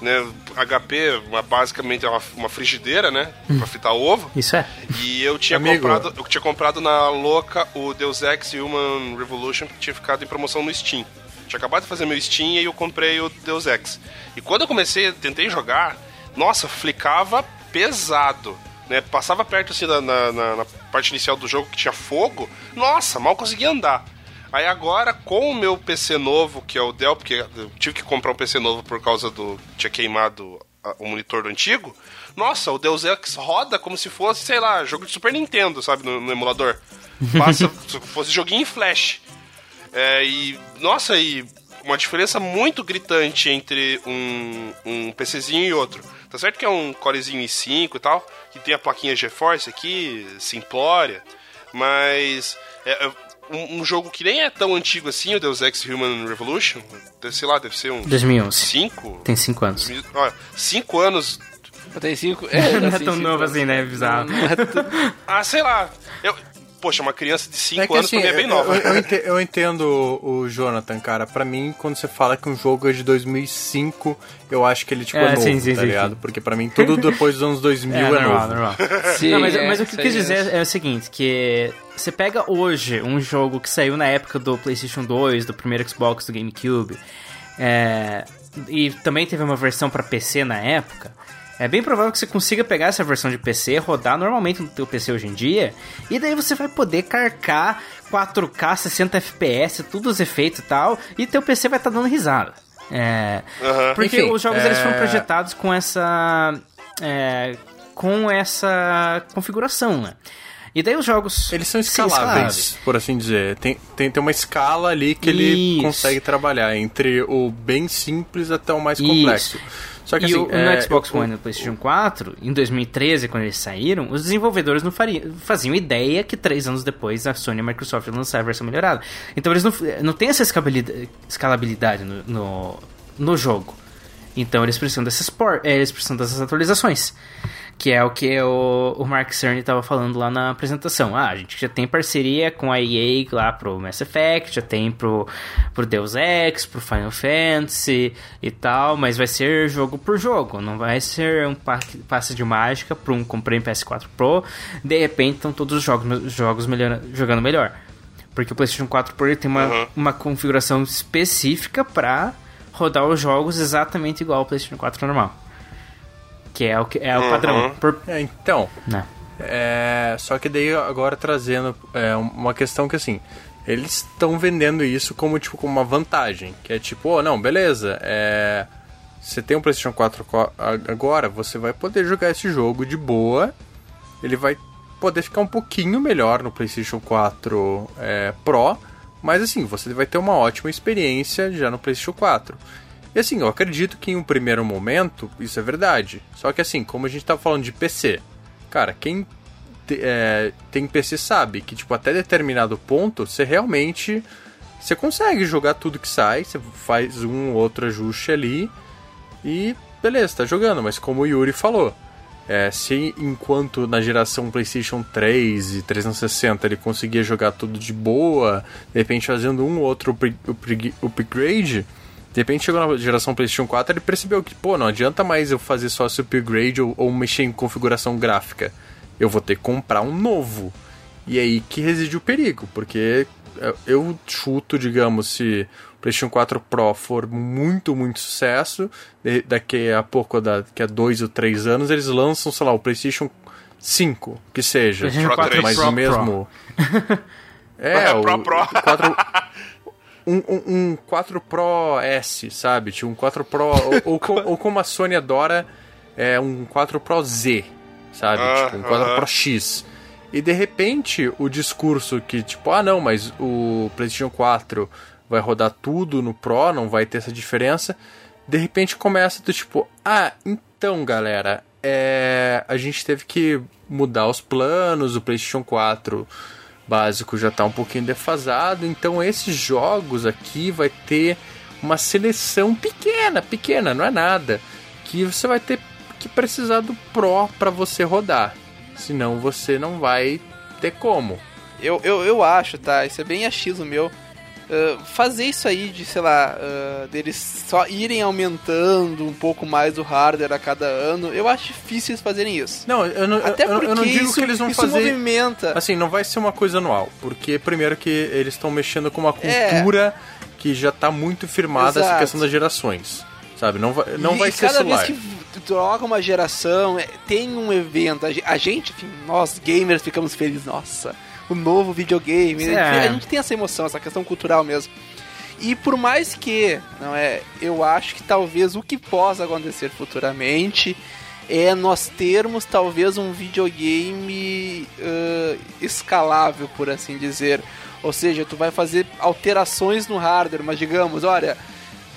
né? HP, uma- basicamente é uma, uma frigideira, né? Pra fritar ovo. Isso é. E eu tinha Amigo. comprado. Eu tinha comprado na louca o Deus Ex Human Revolution que tinha ficado em promoção no Steam. Tinha acabado de fazer meu Steam e eu comprei o Deus Ex. E quando eu comecei, tentei jogar, nossa, flicava pesado. Né? Passava perto assim da, na, na- na parte inicial do jogo que tinha fogo, nossa, mal conseguia andar. Aí agora, com o meu PC novo, que é o Dell, porque eu tive que comprar um PC novo por causa do. tinha queimado a- o monitor do antigo. Nossa, o Deus Ex roda como se fosse, sei lá, jogo de Super Nintendo, sabe, no, no emulador. Passa, [LAUGHS] se fosse joguinho em flash. É, e, nossa, e uma diferença muito gritante entre um, um PCzinho e outro. Tá certo que é um Corezinho i5 e tal, que tem a plaquinha GeForce aqui, simplória, mas é, é, um, um jogo que nem é tão antigo assim, o Deus Ex Human Revolution, sei lá, deve ser um 2011. 5? Tem 5 anos. 5 anos. Tem cinco. [LAUGHS] É, Não é assim, tão cinco novo anos. assim, né? Bizarro. Não é Ah, sei lá. Eu, poxa, uma criança de 5 É anos assim, pra mim é bem eu- nova. Eu, eu ente- eu entendo o Jonathan, cara. Pra mim, quando você fala que um jogo é de 2005, eu acho que ele tipo, é, É, novo, sim, sim, tá sim, ligado? sim. Porque pra mim, tudo depois dos anos 2000 [LAUGHS] é, É, normal, novo. normal. [LAUGHS] Sim, Não, mas, é, mas o que eu quis aí dizer mesmo. é o seguinte, que você pega hoje um jogo que saiu na época do PlayStation 2, do primeiro Xbox, do GameCube, é, e também teve uma versão pra PC na época, é bem provável que você consiga pegar essa versão de PC, rodar normalmente no teu PC hoje em dia, e daí você vai poder carcar 4K, 60 FPS, todos os efeitos e tal, e teu PC vai estar dando risada. É, Aham. porque Enfim, os jogos é- eles foram projetados com essa é, com essa configuração, né? E daí os jogos Eles são Sim, escaláveis, por assim dizer. Tem, tem, tem uma escala ali que ele Isso. consegue trabalhar, entre o bem simples até o mais Isso. complexo. Só que e assim, o, é, no Xbox One e no PlayStation 4, em 2013, quando eles saíram, os desenvolvedores não faria- faziam ideia que três anos depois a Sony e a Microsoft iam lançar a versão melhorada. Então eles não, não têm essa escalabilidade, no, no, no jogo. Então eles precisam dessas por, eh, eles precisam dessas atualizações. Que é o que o, o Mark Cerny estava falando lá na apresentação. Ah, a gente já tem parceria com a EA lá pro Mass Effect, já tem pro, pro Deus Ex, pro Final Fantasy e tal, mas vai ser jogo por jogo, não vai ser um pa- passe de mágica para um comprei em PS4 Pro, de repente estão todos os jogos, jogos melhor, jogando melhor. Porque o PlayStation 4 Pro tem uma, Uhum. uma configuração específica para rodar os jogos exatamente igual ao PlayStation 4 normal. Que é o, que, é o Uhum. padrão. Por, É, então, né? É, só que daí agora trazendo é, uma questão que assim, eles estão vendendo isso como tipo como uma vantagem, que é tipo, oh, não, beleza, é, você tem um PlayStation 4 co- a- agora, você vai poder jogar esse jogo de boa, ele vai poder ficar um pouquinho melhor no PlayStation 4 é, Pro, mas assim, você vai ter uma ótima experiência já no PlayStation 4. E assim, eu acredito que em um primeiro momento isso é verdade. Só que assim, como a gente tá falando de PC, cara, quem te- é, tem PC sabe que, tipo, até determinado ponto, você realmente. Você consegue jogar tudo que sai, você faz um ou outro ajuste ali e beleza, tá jogando. Mas como o Yuri falou, é, se enquanto na geração PlayStation 3 e 360 ele conseguia jogar tudo de boa, de repente fazendo um ou outro upgra- upgra- upgrade, de repente chegou na geração PlayStation 4 ele percebeu que, pô, não adianta mais eu fazer só esse upgrade ou, ou mexer em configuração gráfica. Eu vou ter que comprar um novo. E é aí que reside o perigo, porque eu- eu chuto, digamos, se o PlayStation 4 Pro for muito, muito sucesso, daqui a pouco, daqui a dois ou três anos, eles lançam, sei lá, o PlayStation 5, que seja. PlayStation 4 mas Pro, o mesmo. [LAUGHS] É, o, Pro, Pro. o 4. [LAUGHS] Um, um, um 4 Pro S, sabe? Tipo, um 4 Pro. ou, [LAUGHS] ou, ou como a Sony adora, é um 4 Pro Z, sabe? Ah, tipo, um 4 aham. Pro X. E de repente, o discurso que, tipo, ah, não, mas o PlayStation 4 vai rodar tudo no Pro, não vai ter essa diferença. De repente começa do tipo, ah, então, galera, é, a gente teve que mudar os planos, o PlayStation 4 básico já tá um pouquinho defasado, então esses jogos aqui vai ter uma seleção pequena, pequena, não é nada, que você vai ter que precisar do Pro para você rodar. Senão você não vai ter como. Eu, eu, eu acho, tá? Isso é bem achismo meu. Ah, fazer isso aí de, sei lá, ah, deles só irem aumentando um pouco mais o hardware a cada ano, eu acho difícil eles fazerem isso. Não, eu não, Até eu, eu não digo isso, que eles vão isso fazer. movimenta. Assim, não vai ser uma coisa anual, porque primeiro que eles estão mexendo com uma É. cultura que já tá muito firmada essa Exato. questão das gerações. Sabe? Não vai, não e, vai ser cada celular. vez que tu troca uma geração, é, tem um evento. A gente, enfim, nós gamers ficamos felizes. Nossa, o novo videogame. É. A gente tem essa emoção, essa questão cultural mesmo. E por mais que, não é, eu acho que talvez o que possa acontecer futuramente é nós termos talvez um videogame ãh, escalável, por assim dizer. Ou seja, tu vai fazer alterações no hardware, mas digamos, olha,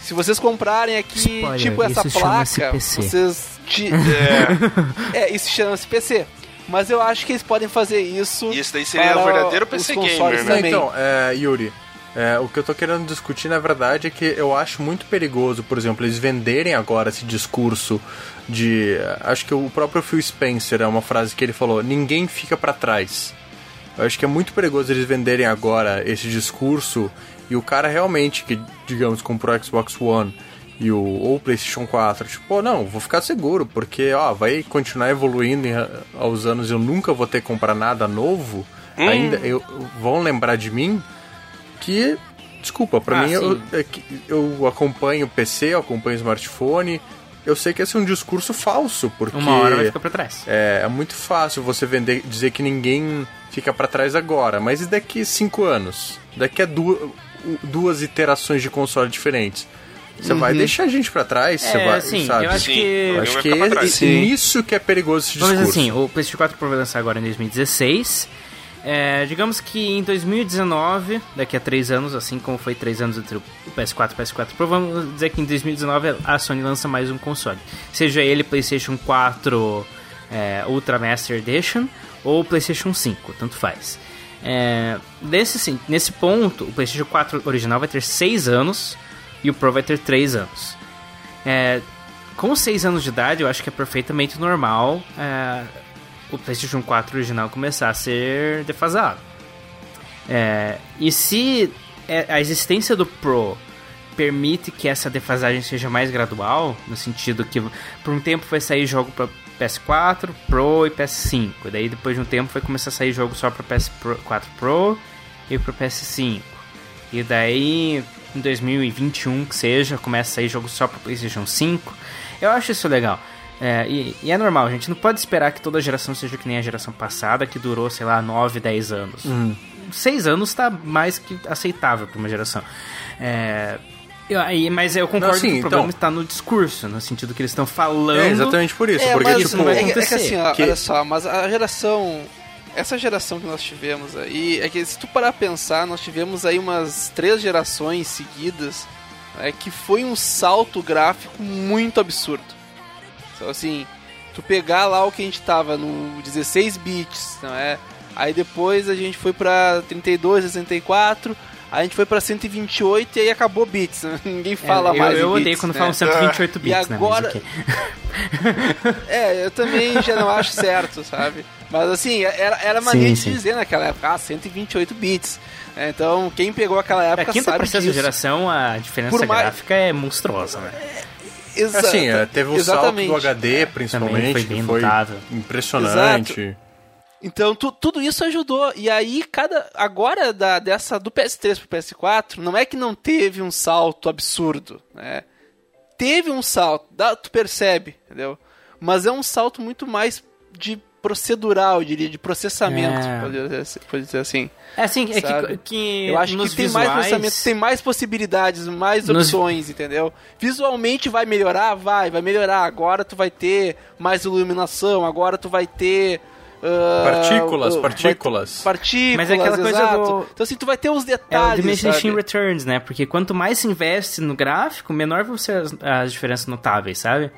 se vocês comprarem aqui, Spoiler, tipo essa placa, PC. vocês. ti- [LAUGHS] é, isso chama-se PC. Mas eu acho que eles podem fazer isso. E esse daí seria para o verdadeiro PC gamer, né? Também. então, é, Yuri, é, o que eu tô querendo discutir na verdade é que eu acho muito perigoso, por exemplo, eles venderem agora esse discurso de. Acho que o próprio Phil Spencer é uma frase que ele falou: ninguém fica pra trás. Eu acho que é muito perigoso eles venderem agora esse discurso e o cara realmente, que digamos, comprou o Xbox One e o, ou o PlayStation 4, tipo, pô, não, vou ficar seguro, porque ó, vai continuar evoluindo em- aos anos eu nunca vou ter que comprar nada novo. Ainda eu, vão lembrar de mim que. Desculpa, pra Ah, mim eu, é eu acompanho o PC, eu acompanho o smartphone. Eu sei que esse é um discurso falso, porque Uma hora vai ficar pra trás. é, é muito fácil você vender, dizer que ninguém fica pra trás agora, mas e daqui cinco anos? Daqui a du duas iterações de console diferentes? Você vai deixar a gente pra trás? Você É, vai, sim, sabe? eu acho Sim. que... Eu acho que é trás. é nisso que é perigoso esse discurso. dizer assim, o PlayStation 4 vai lançar agora em 2016. É, digamos que em 2019, daqui a 3 anos, assim como foi 3 anos entre o PS4 e o PS4 Pro, vamos dizer que em 2019 a Sony lança mais um console. Seja ele PlayStation 4 é, Ultra Master Edition ou PlayStation 5, tanto faz. É, nesse, nesse ponto, o PlayStation 4 original vai ter 6 anos e o Pro vai ter 3 anos. É, com 6 anos de idade, eu acho que é perfeitamente normal é, o PlayStation 4 original começar a ser defasado. É, e se é, a existência do Pro permite que essa defasagem seja mais gradual, no sentido que por um tempo vai sair jogo para PS4, Pro e PS5, daí depois de um tempo vai começar a sair jogo só para PS4 Pro e para PS5. E daí em 2021 que seja, começa a sair jogo só para PlayStation 5. Eu acho isso legal. É, e, e é normal, a gente não pode esperar que toda geração seja que nem a geração passada, que durou, sei lá, 9, 10 anos. 6 anos tá mais que aceitável para uma geração. É, eu- aí- mas eu concordo assim, que o problema então- está no discurso, no sentido que eles estão falando. É exatamente por isso, É, porque mas isso tipo, não vai é, que- é que acontecer. assim, Que- olha só, mas a geração. Essa geração que nós tivemos aí, é que se tu parar a pensar, nós tivemos aí umas três gerações seguidas, é que foi um salto gráfico muito absurdo. Então, assim, tu pegar lá o que a gente tava no 16 bits, não é? Aí depois a gente foi pra 32, 64, aí a gente foi pra 128 e aí acabou bits. né? [LAUGHS] Ninguém É, fala eu, mais. eu odeio bits, quando né? falam 128 E bits, né? agora-. [LAUGHS] É, eu também já não acho certo, sabe? Mas assim, era, era maneiro de sim. dizer naquela época, ah, 128 bits. É, Então, quem pegou aquela Da época quinta sabe pra sexta disso. geração, a diferença Por mais- gráfica é monstruosa, né? Exa- assim, é, teve o exatamente. salto do HD, principalmente, foi bem que foi notável. impressionante. Então, tu- tudo isso ajudou. E aí, cada agora da, dessa do PS3 pro PS4, não é que não teve um salto absurdo, né? Teve um salto, dá- tu percebe, entendeu? Mas é um salto muito mais de procedural, eu diria, de processamento, É. pode, dizer, assim- pode dizer assim. É assim, é que, que Eu acho nos que tem visuais... mais processamento, tem mais possibilidades, mais Nos- opções, entendeu? Visualmente vai melhorar? Vai, vai melhorar. Agora tu vai ter mais iluminação, agora tu vai ter. Ah, Partículas, partículas. Partículas, Mas é aquela coisa exato. do- Então assim, tu vai ter os É o detalhes, Diminishing sabe? Returns, né? Porque quanto mais se investe no gráfico, menor vão ser as, as diferenças notáveis, sabe?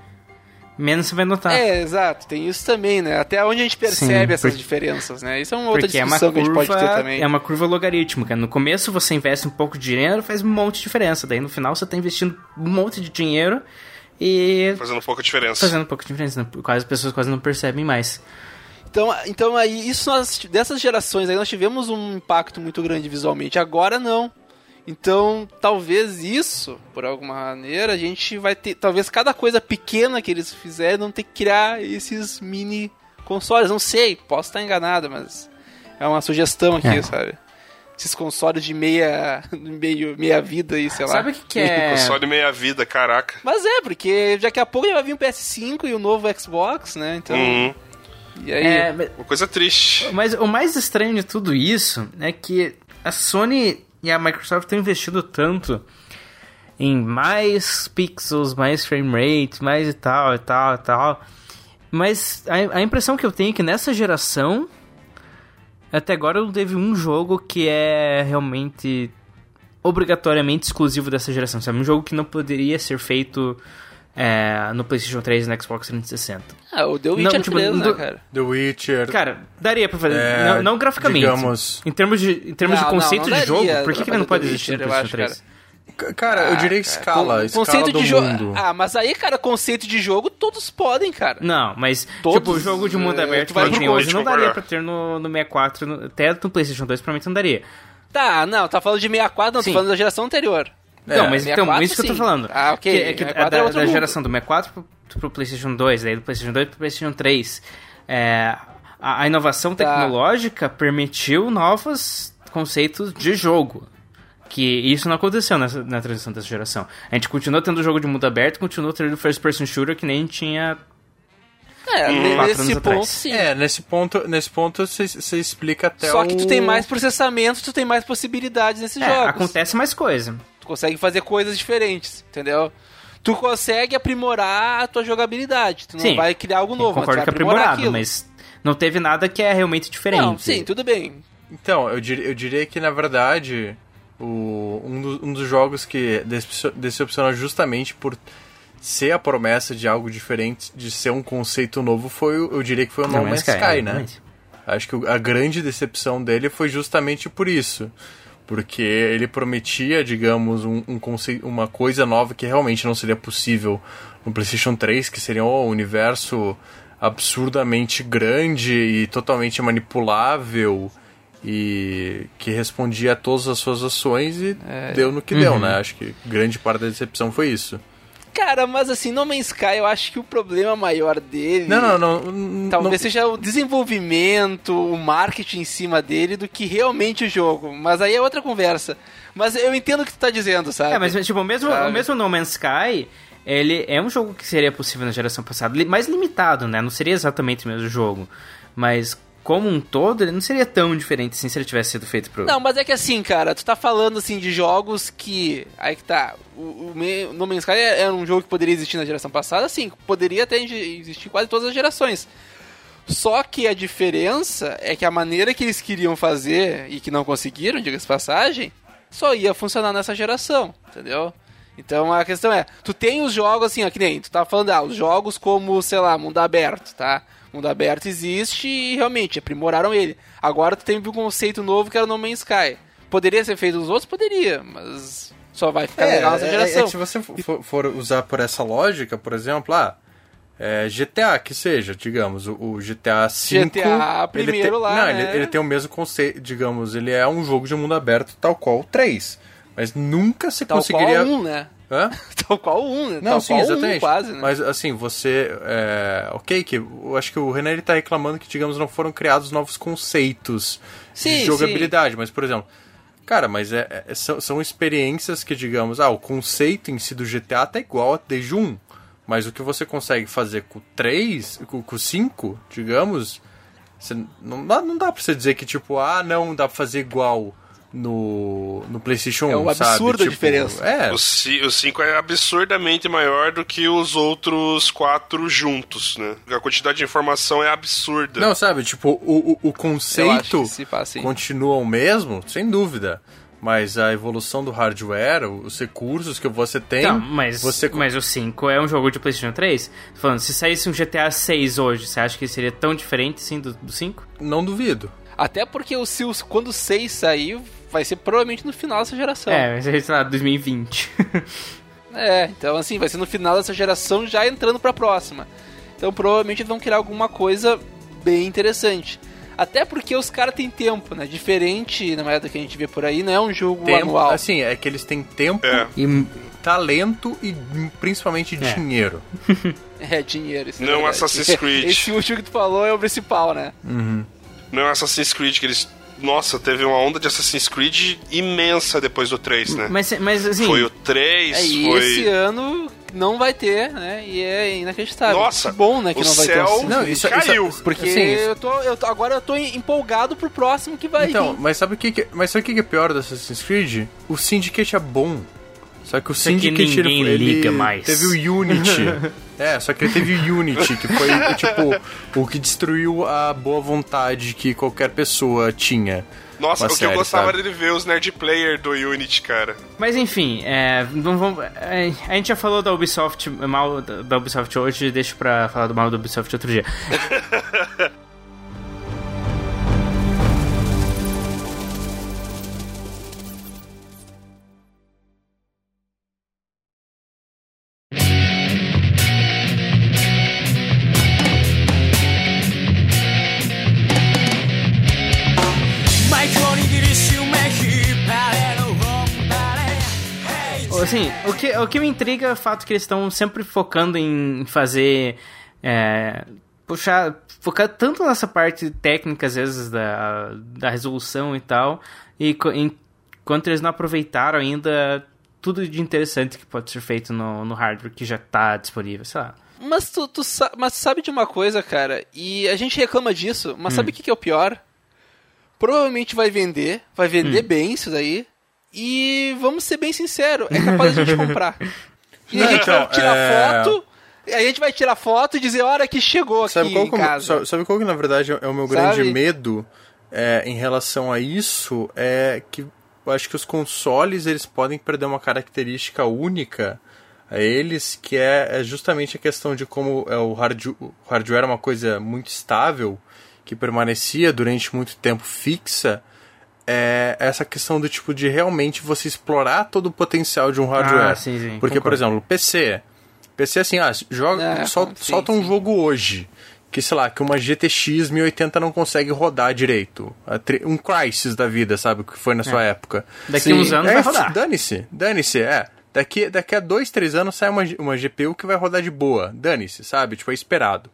Menos você vai notar. É, exato, tem isso também, né? Até onde a gente percebe Sim, essas porque- diferenças, né? Isso é uma outra Porque é uma discussão que a gente pode ter curva, também. é uma curva logarítmica. No começo você investe um pouco de dinheiro, faz um monte de diferença. Daí no final você tá investindo um monte de dinheiro e Fazendo pouca diferença. fazendo pouco de diferença. né? Quase as pessoas quase não percebem mais. Então, então aí, isso nós, dessas gerações aí nós tivemos um impacto muito grande visualmente. Agora não. Então, talvez isso, por alguma maneira, a gente vai ter. Talvez cada coisa pequena que eles fizerem não ter que criar esses mini consoles. Não sei, posso estar enganado, mas é uma sugestão aqui, É. sabe? Esses consoles de meia, [LAUGHS] meio, meia vida aí, sei lá. Sabe o que, que é. [LAUGHS] Console meia vida, caraca. Mas é, porque daqui a pouco já vai vir o PS5 e o novo Xbox, né? Então. Uhum. E aí. É, Uma coisa triste. Mas o mais estranho de tudo isso é que a Sony e a Microsoft estão investindo tanto em mais pixels, mais frame rate, mais e tal, e tal, e tal. Mas a, a impressão que eu tenho é que nessa geração, até agora não teve um jogo que é realmente obrigatoriamente exclusivo dessa geração, sabe? Um jogo que não poderia ser feito é, no PlayStation 3 e no Xbox 360. Ah, o The Witcher Não, tipo, 3, né, do- cara? The Witcher. Cara, daria pra fazer. É, não, não graficamente. digamos- Em termos de, em termos Não, de conceito não de jogo, por que, que ele não pode existir no Witcher, PlayStation acho, 3? C- Cara, eu diria que escala, escala conceito do de jogo. mundo. Ah, mas aí, cara, conceito de jogo todos podem, cara. Não, mas Todos, tipo, o jogo de mundo é, aberto que vai a gente tem hoje não daria pra ter no, no 64, no- até no PlayStation 2 provavelmente não daria. Tá, não, tá falando de 64, não, Sim. tô falando da geração anterior. Então, É, mas então, 64 isso que eu tô falando. Ah, ok, Que, é que 64 da, é outro da mundo. geração do 64 pro, pro PlayStation 2, daí do PlayStation 2 pro PlayStation 3. É, a, a inovação Tá. tecnológica permitiu novos conceitos de jogo. Que isso não aconteceu nessa, na transição dessa geração. A gente continuou tendo jogo de mundo aberto, continuou tendo first person shooter que nem tinha É, nesse ponto atrás. sim. É, nesse ponto, nesse ponto você você explica até Só o... que tu tem mais processamento, tu tem mais possibilidades nesses É, jogos. acontece mais coisa. Tu consegue fazer coisas diferentes, entendeu? Tu consegue aprimorar a tua jogabilidade. Tu não Sim. vai criar algo novo, mas tu Concordo vai que é aprimorar aprimorado, aquilo. mas não teve nada que é realmente diferente. Não, sim, tudo bem. Então, eu diria, eu diria que, na verdade, o, um, do- um dos jogos que decep- decepcionou justamente por ser a promessa de algo diferente, de ser um conceito novo, foi, o- eu diria que foi o No Man's Sky, né? exatamente. Acho que a grande decepção dele foi justamente por isso. Porque ele prometia, digamos, um, um uma coisa nova que realmente não seria possível no PlayStation 3, que seria um universo absurdamente grande e totalmente manipulável e que respondia a todas as suas ações e deu no que deu, né? Acho que grande parte da decepção foi isso. Cara, mas assim, No Man's Sky, eu acho que o problema maior dele... Não, não, não. não Talvez seja o desenvolvimento, o marketing em cima dele do que realmente o jogo. Mas aí é outra conversa. Mas eu entendo o que tu tá dizendo, sabe? É, mas tipo, mesmo, Sabe? o mesmo No Man's Sky, ele é um jogo que seria possível na geração passada, mais limitado, né? Não seria exatamente o mesmo jogo. Mas como um todo, ele não seria tão diferente assim se ele tivesse sido feito pro. Não, mas é que assim, cara, tu tá falando assim de jogos que. Aí que tá. O, o No Man's Sky é, é um jogo que poderia existir na geração passada, sim. Poderia até exi- existir quase todas as gerações. Só que a diferença é que a maneira que eles queriam fazer e que não conseguiram, diga-se passagem, só ia funcionar nessa geração, entendeu? Então a questão é, tu tem os jogos assim, ó, que nem tu tava falando, ah, os jogos como, sei lá, mundo aberto, tá? Mundo aberto existe e realmente aprimoraram ele. Agora tu tem um conceito novo que era o No Man's Sky. Poderia ser feito nos outros? Poderia, mas só vai ficar legal nessa é, geração. é, se você for, for usar por essa lógica, por exemplo, ah, é, GTA que seja, digamos, o, o GTA V. GTA ele primeiro tem- lá, Não, né? ele, ele tem o mesmo conceito, digamos, ele é um jogo de mundo aberto tal qual o 3. Mas nunca se Tal conseguiria. qual um, né? Hã? [LAUGHS] Tal qual um, né? Não, Tal sim, qual exatamente. um quase, né? Mas assim, você. É, ok, que eu acho que o Renan ele tá reclamando que, digamos, não foram criados novos conceitos Sim, de jogabilidade. Mas, por exemplo, cara, mas é, é- são, são experiências que, digamos, ah, o conceito em si do GTA tá igual desde 1. Mas o que você consegue fazer com o 3, com, com o 5, digamos, você, não, dá, não dá pra você dizer que, tipo, ah, não, dá pra fazer igual no, no PlayStation 1. É um sabe? absurdo a Tipo, diferença. É, O 5 é absurdamente maior do que os outros quatro juntos, né? A quantidade de informação é absurda. Não, sabe, tipo, o, o, o conceito passa continua o mesmo, sem dúvida. Mas a evolução do hardware, os recursos que você tem. Então, mas, você mas o 5 é um jogo de PlayStation 3. Tô falando, se saísse um GTA 6 hoje, você acha que seria tão diferente assim do, do 5? não duvido. Até porque o, se os- quando o 6 sair, vai ser provavelmente no final dessa geração. É, mas sei lá, 2020. [LAUGHS] É, então assim, vai ser no final dessa geração já entrando pra próxima. Então provavelmente eles vão criar alguma coisa bem interessante. Até porque os caras têm tempo, né? Diferente na maioria do que a gente vê por aí, não é um jogo Tempo, anual. assim, é que eles têm tempo, É. e talento e principalmente É. dinheiro. [LAUGHS] É, dinheiro. Isso é Não verdade. Assassin's Creed. [LAUGHS] Esse último que tu falou é o principal, né? Não é Assassin's Creed que eles. Nossa, teve uma onda de Assassin's Creed imensa depois do 3, né? mas, mas assim, Foi o 3, É, e foi. esse ano não vai ter, né? E é inacreditável. Nossa, Que bom, né, que o não vai ter. Não, isso- caiu. Porque Assim, isso- eu tô, eu tô- agora eu tô empolgado pro próximo que vai Então, vir. mas sabe o que, que mas sabe o que que é pior do Assassin's Creed? O Syndicate é bom. Só que o Só que Syndicate ele, ninguém ele liga mais. teve o Unity. [LAUGHS] é, só que ele teve o [LAUGHS] Unity, que foi tipo o que destruiu a boa vontade que qualquer pessoa tinha. Nossa, o que série, eu gostava sabe? era de ver os nerd player do Unity, cara. Mas enfim, é, não vamos, é, a gente já falou da Ubisoft, mal da da Ubisoft hoje, deixa pra falar do mal da Ubisoft outro dia. [LAUGHS] o que, me intriga é o fato que eles estão sempre focando em fazer. É, puxar. Focar tanto nessa parte técnica, às vezes, da, da resolução e tal, e enquanto eles não aproveitaram ainda tudo de interessante que pode ser feito no, no hardware que já tá disponível, sei lá. Mas tu, tu sa- mas sabe de uma coisa, cara? E a gente reclama disso, mas sabe o que, que é o pior? Provavelmente vai vender, vai vender bem isso daí. E vamos ser bem sinceros, é capaz de a gente [LAUGHS] comprar. E a gente então, vai tirar é- foto, a gente vai tirar foto e dizer, olha que chegou aqui Sabe qual, em como- casa. sabe, sabe qual que na verdade é o meu grande Sabe? medo é, em relação a isso? É que eu acho que os consoles eles podem perder uma característica única a eles, que é, é justamente a questão de como é, o, hard, o hardware é uma coisa muito estável, que permanecia durante muito tempo fixa. É essa questão do tipo de realmente você explorar todo o potencial de um hardware. Ah, sim, sim, Porque, por concordo. exemplo, PC. PC assim, ah, joga, É, sol- sim, solta um sim. jogo hoje. Que, sei lá, que uma GTX 1080 não consegue rodar direito. Um Crysis da vida, sabe? O que foi na sua época. Daqui uns anos É, vai rodar. Dane-se, dane-se, é. Daqui, daqui a dois, três anos sai uma, uma GPU que vai rodar de boa. Dane-se, sabe? Tipo, é esperado.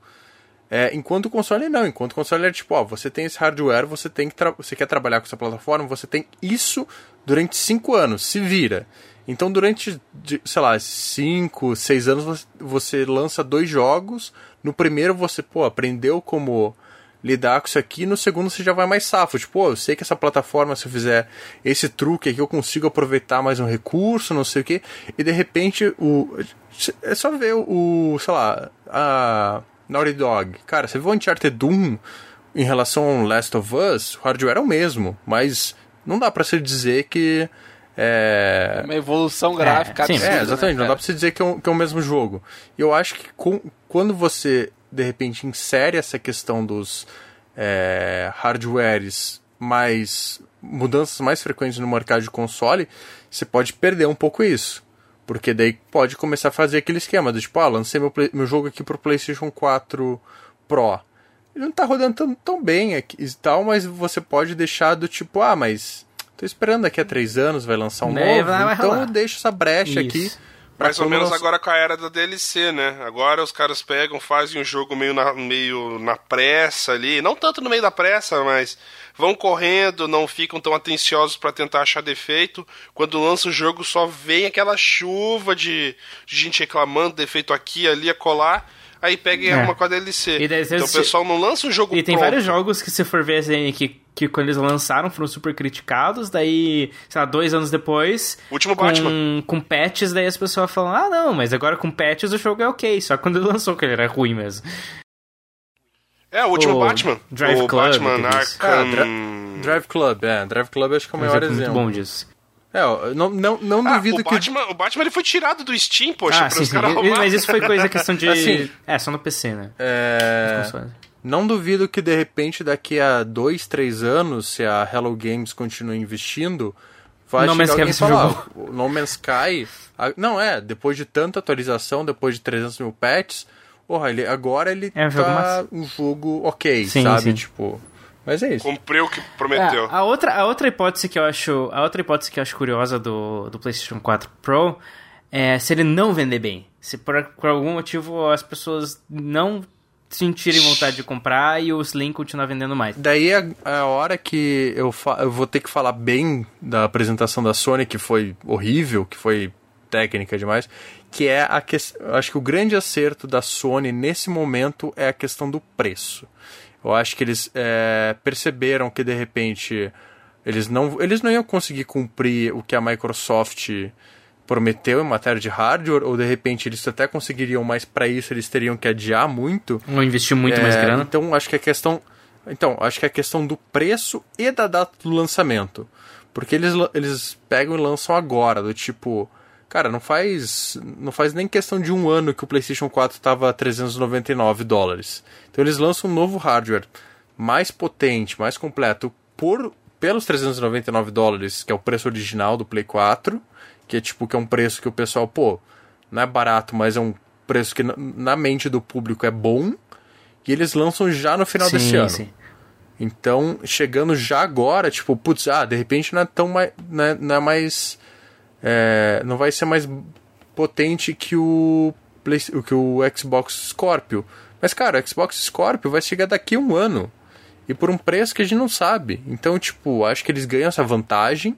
É, enquanto o console não, enquanto o console é tipo, ó, você tem esse hardware, você tem que você quer trabalhar com essa plataforma, você tem isso durante cinco anos, se vira. Então durante, sei lá, cinco, seis anos você, você lança dois jogos. No primeiro você, pô, aprendeu como lidar com isso aqui, no segundo você já vai mais safo. Tipo, pô, eu sei que essa plataforma, se eu fizer esse truque aqui, eu consigo aproveitar mais um recurso, não sei o quê. E de repente, o. É só ver o, sei lá, a Naughty Dog. Cara, você viu o Uncharted Doom em relação ao Last of Us, o hardware é o mesmo, mas não dá pra se dizer que. É, Uma evolução gráfica sim, absurda, é, exatamente. né, não dá pra você dizer que é, um, que é o mesmo jogo. E eu acho que com- quando você, de repente, insere essa questão dos é, hardwares mais. mudanças mais frequentes no mercado de console, você pode perder um pouco isso. Porque daí pode começar a fazer aquele esquema do tipo, ah, lancei meu, play- meu jogo aqui pro PlayStation 4 Pro. Ele não tá rodando tão, tão bem aqui e tal, mas você pode deixar do tipo, ah, mas tô esperando daqui a três anos, vai lançar um Né, novo, então deixo essa brecha Isso. aqui. Mais ou menos agora com a era da DLC, né? Agora os caras pegam, fazem um jogo meio na, meio na pressa ali. Não tanto no meio da pressa, mas vão correndo, não ficam tão atenciosos pra tentar achar defeito. Quando lança o jogo, só vem aquela chuva de, de gente reclamando, defeito aqui, ali, a colar. Aí pega e É. arruma com a DLC. E então o pessoal não lança um jogo E tem pronto. vários jogos que, se for ver assim, que, que quando eles lançaram foram super criticados, daí, sei lá, dois anos depois. O último com, Batman. Com patches, daí as pessoas falam, ah, não, mas agora com patches o jogo é ok. Só quando ele lançou que ele era ruim mesmo. É, o último O Batman. Drive o Club, Batman Arkham... Dra- Drive Club, é. Drive Club acho que é o maior exemplo exemplo. muito bom disso. É, não, não, não Ah, duvido o, que. Batman, o Batman ele foi tirado do Steam, poxa, ah, para sim, os sim. caras E- roubar. Mas isso foi coisa questão de. [LAUGHS] Assim, é, só no PC, né? É. não duvido que de repente daqui a dois, três anos, se a Hello Games continua investindo, vai No chegar alguém falar, jogou. "Ah, o No Man's Sky... a- não, é, depois de tanta atualização, depois de 300 mil patches, porra, ele, agora ele É um jogo tá massa. um jogo ok, Sim, sabe? sim. Tipo... Mas é isso. Cumpriu o que prometeu. É, a, outra, a outra hipótese que eu acho. A outra hipótese que eu acho curiosa do, do PlayStation 4 Pro é se ele não vender bem. Se por, por algum motivo as pessoas não sentirem vontade de comprar e o Slim continuar vendendo mais. Daí é a hora que eu, eu vou ter que falar bem da apresentação da Sony, que foi horrível, que foi técnica demais, que é a questão. Acho que o grande acerto da Sony nesse momento é a questão do preço. Eu acho que eles é, perceberam que de repente eles não, eles não iam conseguir cumprir o que a Microsoft prometeu em matéria de hardware, ou de repente eles até conseguiriam, mas para isso eles teriam que adiar muito. Ou investir muito mais É, grana. Então, acho que a questão. Então, acho que é a questão do preço e da data do lançamento. Porque eles, eles pegam e lançam agora, do tipo. Cara, não faz. Não faz nem questão de um ano que o PlayStation 4 tava a 399 dólares. Então eles lançam um novo hardware mais potente, mais completo, por pelos 399 dólares, que é o preço original do Play 4, que é tipo que é um preço que o pessoal, pô, não é barato, mas é um preço que na, mente do público é bom. E eles lançam já no final desse ano. sim. Então, chegando já agora, tipo, putz, ah, de repente não é tão mais. Não é, não é mais. é, não vai ser mais potente que o, Play- que o Xbox Scorpio. Mas, cara, o Xbox Scorpio vai chegar daqui a um ano. E por um preço que a gente não sabe. Então, tipo, acho que eles ganham essa vantagem.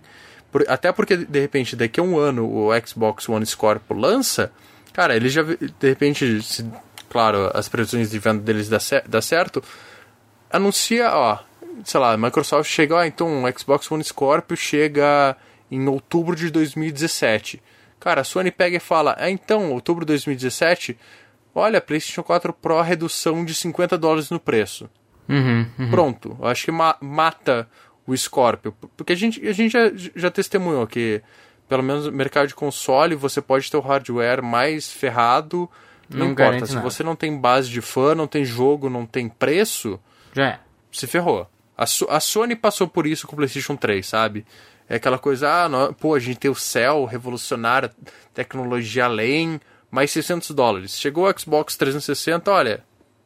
Por- até porque, de repente, daqui a um ano o Xbox One Scorpio lança. Cara, eles já. De repente, se, claro, as previsões de venda deles dá, dá certo anuncia, ó, sei lá, a Microsoft chega, ó, então o Xbox One Scorpio chega em outubro de 2017. Cara, a Sony pega e fala, ah, então, outubro de 2017, olha, PlayStation 4 Pro redução de 50 dólares no preço. Uhum, uhum. Pronto, eu acho que ma- mata o Scorpio. Porque a gente, a gente já, já testemunhou que, pelo menos no mercado de console, você pode ter o hardware mais ferrado. Não, Não importa, se nada. você não tem base de fã, não tem jogo, não tem preço, Já é. se ferrou. A, a Sony passou por isso com o PlayStation 3, sabe? É aquela coisa, ah, nó- pô, a gente tem o céu revolucionário, tecnologia além, mais 600 dólares. Chegou o Xbox 360, olha,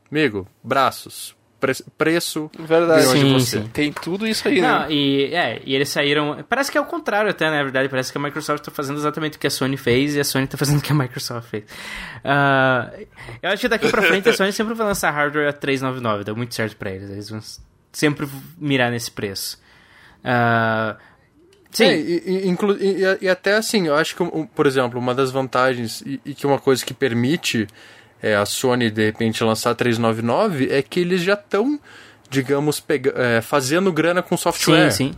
amigo, braços, pre- preço, Verdade. Sim, você. sim. Tem tudo isso aí, Não, né? e, é, e eles saíram. Parece que é o contrário, até, né, na verdade. Parece que a Microsoft tá fazendo exatamente o que a Sony fez e a Sony tá fazendo o que a Microsoft fez. Ah, eu acho que daqui pra frente a Sony sempre vai lançar hardware a 399, deu muito certo pra eles. Eles vão sempre mirar nesse preço. Ah, sim, É, e, e- inclu- e- e- até assim, eu acho que, por exemplo, uma das vantagens e, e que uma coisa que permite é, a Sony de repente lançar 399 é que eles já estão, digamos, pega, é, fazendo grana com sim, software. sim.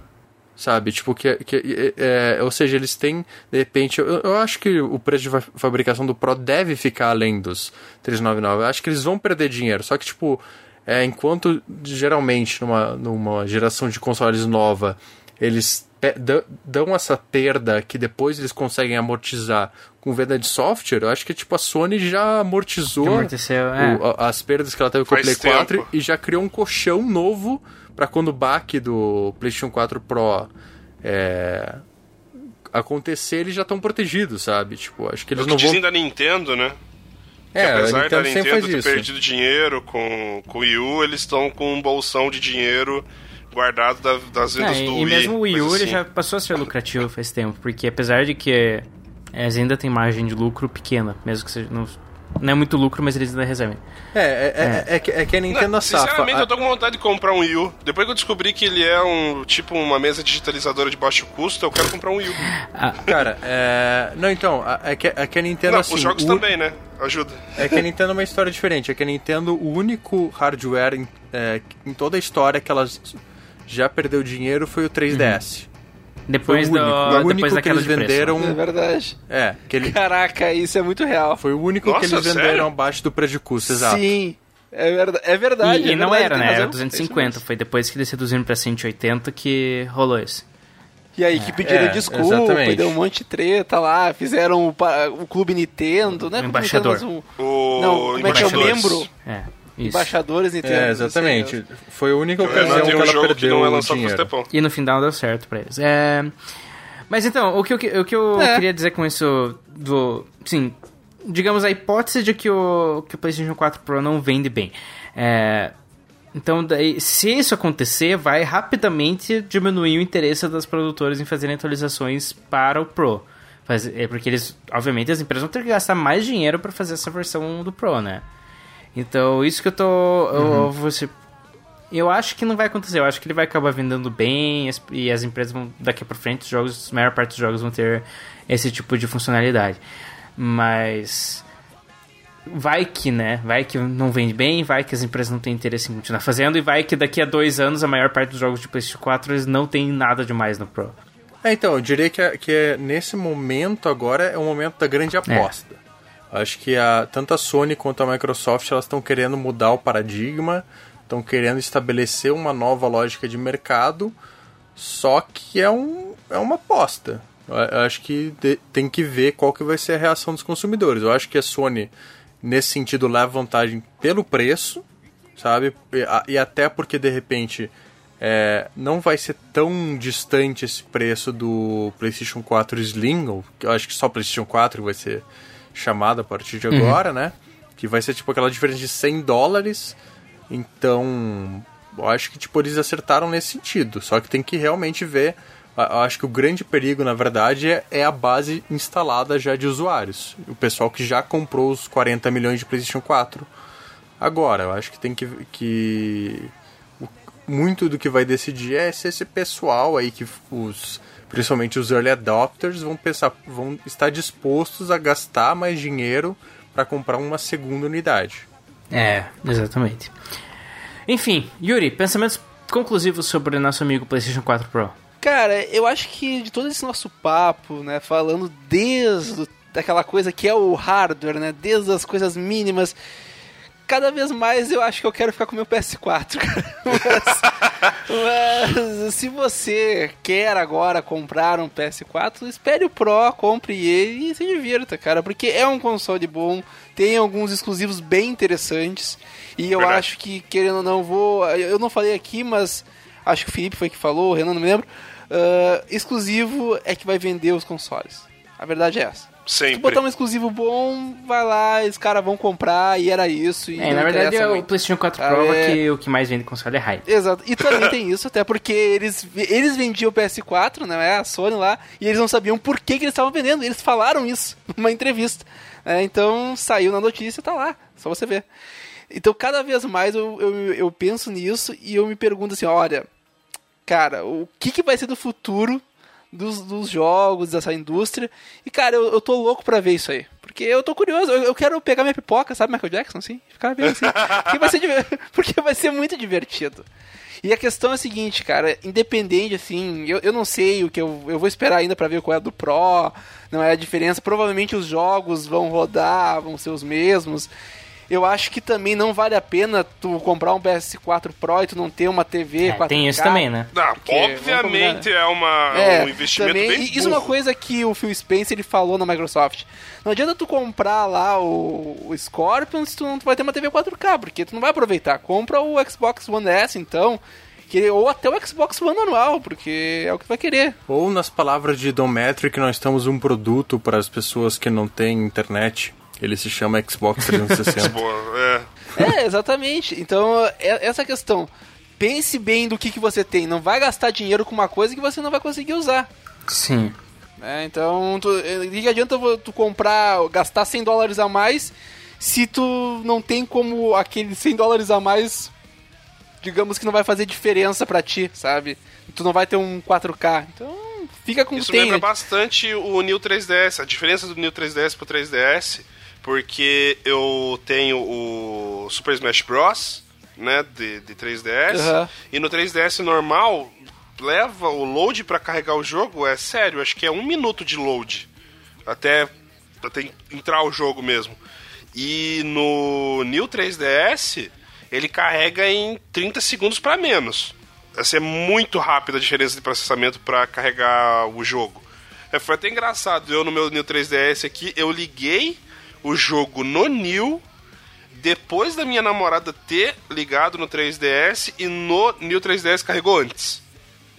sabe? Tipo, que, que é, é, ou seja, eles têm, de repente, eu, eu acho que o preço de fa- fabricação do Pro deve ficar além dos 399. Eu acho que eles vão perder dinheiro, só que, tipo, é, enquanto geralmente numa, numa geração de consoles nova, eles dão essa perda que depois eles conseguem amortizar com venda de software, eu acho que, tipo, a Sony já amortizou amorteceu, é. o- a- as perdas que ela teve com o Faz Play 4 tempo. e já criou um colchão novo para quando o baque do PlayStation 4 Pro é, acontecer, eles já estão protegidos, sabe? Tipo, acho que É eles o que não vão. da Nintendo, né? Que É, a apesar da Nintendo sempre Nintendo ter isso. perdido dinheiro com, com o Wii U, eles estão com um bolsão de dinheiro guardado da- das vendas É, do e Wii. mesmo o Wii U assim. já passou a ser lucrativo faz tempo, porque apesar de que eles ainda têm margem de lucro pequena, mesmo que seja. Não, não é muito lucro, mas eles ainda recebem. É, é, é, é que, é que a Nintendo Não, safa. sinceramente, A- eu tô com vontade de comprar um Wii U. Depois que eu descobri que ele é um tipo uma mesa digitalizadora de baixo custo, eu quero comprar um Wii U. Cara, é. Não, então, é que, é que a Nintendo Não, assim. os jogos o- também, né? Ajuda. É que a Nintendo é uma história diferente. É que a Nintendo, o único hardware em, é, em toda a história que ela já perdeu dinheiro foi o 3DS. Depois, Foi o do, único. O único depois que eles de preço. venderam- É verdade. É, que ele, Caraca, isso é muito real. foi o único Nossa, que eles venderam sério? abaixo do preço de custo, exato. Sim. É, verda é verdade. E, e é não verdade, era, tem né? Era razão. É 250. isso Foi depois que eles reduziram pra 180 que rolou isso. E aí que pediram É, desculpa, exatamente. e deu um monte de treta lá, fizeram o, o Clube Nintendo, né? O embaixador. O Não, como é que é o membro? É, isso. Embaixadores Nintendo. É, exatamente. Foi a única É, ocasião que um ela que perdeu não é o dinheiro. E no final deu certo pra eles. É... Mas então, o que, eu- o que eu É. queria dizer com isso do. Sim, digamos a hipótese de que o, que o PlayStation 4 Pro não vende bem. É, Então, daí, se isso acontecer, vai rapidamente diminuir o interesse das produtoras em fazerem atualizações para o Pro. Faz- é porque eles, obviamente, as empresas vão ter que gastar mais dinheiro para fazer essa versão do Pro, né? Então, isso que eu tô. Eu, você, eu acho que não vai acontecer. Eu acho que ele vai acabar vendendo bem as- e as empresas vão, daqui pra frente, os jogos, a maior parte dos jogos vão ter esse tipo de funcionalidade. Mas. Vai que, né? Vai que não vende bem, vai que as empresas não têm interesse em continuar fazendo, e vai que daqui a dois anos a maior parte dos jogos de PlayStation 4 eles não tem nada demais no Pro. É, então, eu diria que, é- que é, nesse momento agora é o momento da grande aposta. Acho que a, tanto a Sony quanto a Microsoft elas estão querendo mudar o paradigma, estão querendo estabelecer uma nova lógica de mercado, só que é, um, é uma aposta. Eu acho que de- tem que ver qual que vai ser a reação dos consumidores. Eu acho que a Sony, nesse sentido, leva vantagem pelo preço, sabe? E, a- e até porque, de repente, é, não vai ser tão distante esse preço do PlayStation 4 Slim, ou eu acho que só PlayStation 4 vai ser chamado a partir de agora, né? Que vai ser tipo aquela diferença de 100 dólares. Então, eu acho que tipo, eles acertaram nesse sentido. Só que tem que realmente ver. Eu acho que o grande perigo, na verdade, é, é a base instalada já de usuários. O pessoal que já comprou os 40 milhões de PlayStation 4. Agora, eu acho que tem que. que muito do que vai decidir é se esse pessoal aí que os. Principalmente os early adopters vão pensar, vão estar dispostos a gastar mais dinheiro para comprar uma segunda unidade. É, exatamente. Enfim, Yuri, pensamentos conclusivos sobre o nosso amigo PlayStation 4 Pro. Cara, eu acho que de todo esse nosso papo, né, falando desde daquela coisa que é o hardware, né, desde as coisas mínimas, cada vez mais eu acho que eu quero ficar com o meu PS4, cara. [LAUGHS] Mas, mas se você quer agora comprar um PS4, espere o Pro, compre ele e se divirta, cara, porque é um console bom, tem alguns exclusivos bem interessantes e eu Verdade. acho que querendo ou não vou, eu não falei aqui, mas acho que o Felipe foi que falou, o Renan não me lembro. ah, exclusivo é que vai vender os consoles. A verdade é essa. Se tu Sempre. botar um exclusivo bom, vai lá, os caras vão comprar e era isso. E É, não na verdade é o. PlayStation 4 Ah, prova é. que o que mais vende console é hype. Exato. E também tem isso, até porque eles, eles vendiam o PS4, né? A Sony lá, e eles não sabiam por que, que eles estavam vendendo. Eles falaram isso [LAUGHS] numa entrevista. É, então saiu na notícia, tá lá. Só você ver. Então cada vez mais eu, eu, eu penso nisso e eu me pergunto assim, olha, cara, o que, que vai ser do futuro dos, dos jogos, dessa indústria? E, cara, eu, eu tô louco pra ver isso aí. Porque eu tô curioso, eu, eu quero pegar minha pipoca, sabe, Michael Jackson, assim? Ficar vendo assim. [LAUGHS] porque, vai ser, [LAUGHS] porque vai ser muito divertido. E a questão é a seguinte, cara, independente, assim, eu, eu não sei o que eu, eu vou esperar ainda pra ver qual é a do Pro, não é a diferença. Provavelmente os jogos vão rodar, vão ser os mesmos. Eu acho que também não vale a pena tu comprar um PS4 Pro e tu não ter uma TV É, 4K. tem isso também, né? Não, Porque, obviamente combinar, é, uma, É, um investimento também, bem e isso é uma coisa que o Phil Spencer ele falou na Microsoft. Não adianta tu comprar lá o, o Scorpion se tu não vai ter uma TV 4K, porque tu não vai aproveitar. Compra o Xbox One S, então, que, ou até o Xbox One anual, porque é o que tu vai querer. Ou nas palavras de Don Metric, nós temos um produto para as pessoas que não têm internet. Ele se chama Xbox 360. [LAUGHS] Boa, é. É, exatamente. Então, é- essa questão. Pense bem do que, que você tem. Não vai gastar dinheiro com uma coisa que você não vai conseguir usar. Sim. né? então, tu, eh, que adianta tu comprar, gastar 100 dólares a mais se tu não tem como aquele 100 dólares a mais, digamos que não vai fazer diferença pra ti, sabe? Tu não vai ter um 4K. Então, fica com o Isso que tem. lembra né? bastante o New 3DS, a diferença do New 3DS pro 3DS, porque eu tenho o Super Smash Bros, né, de, de 3DS, Aham. e no 3DS normal, leva o load pra carregar o jogo, é sério, acho que é um minuto de load, até, até entrar o jogo mesmo. E no New 3DS, ele carrega em 30 segundos pra menos. Essa é muito rápida a diferença de processamento para carregar o jogo. É, foi até engraçado, eu no meu New 3DS aqui, eu liguei o jogo no New depois da minha namorada ter ligado no 3DS e no New 3DS carregou antes.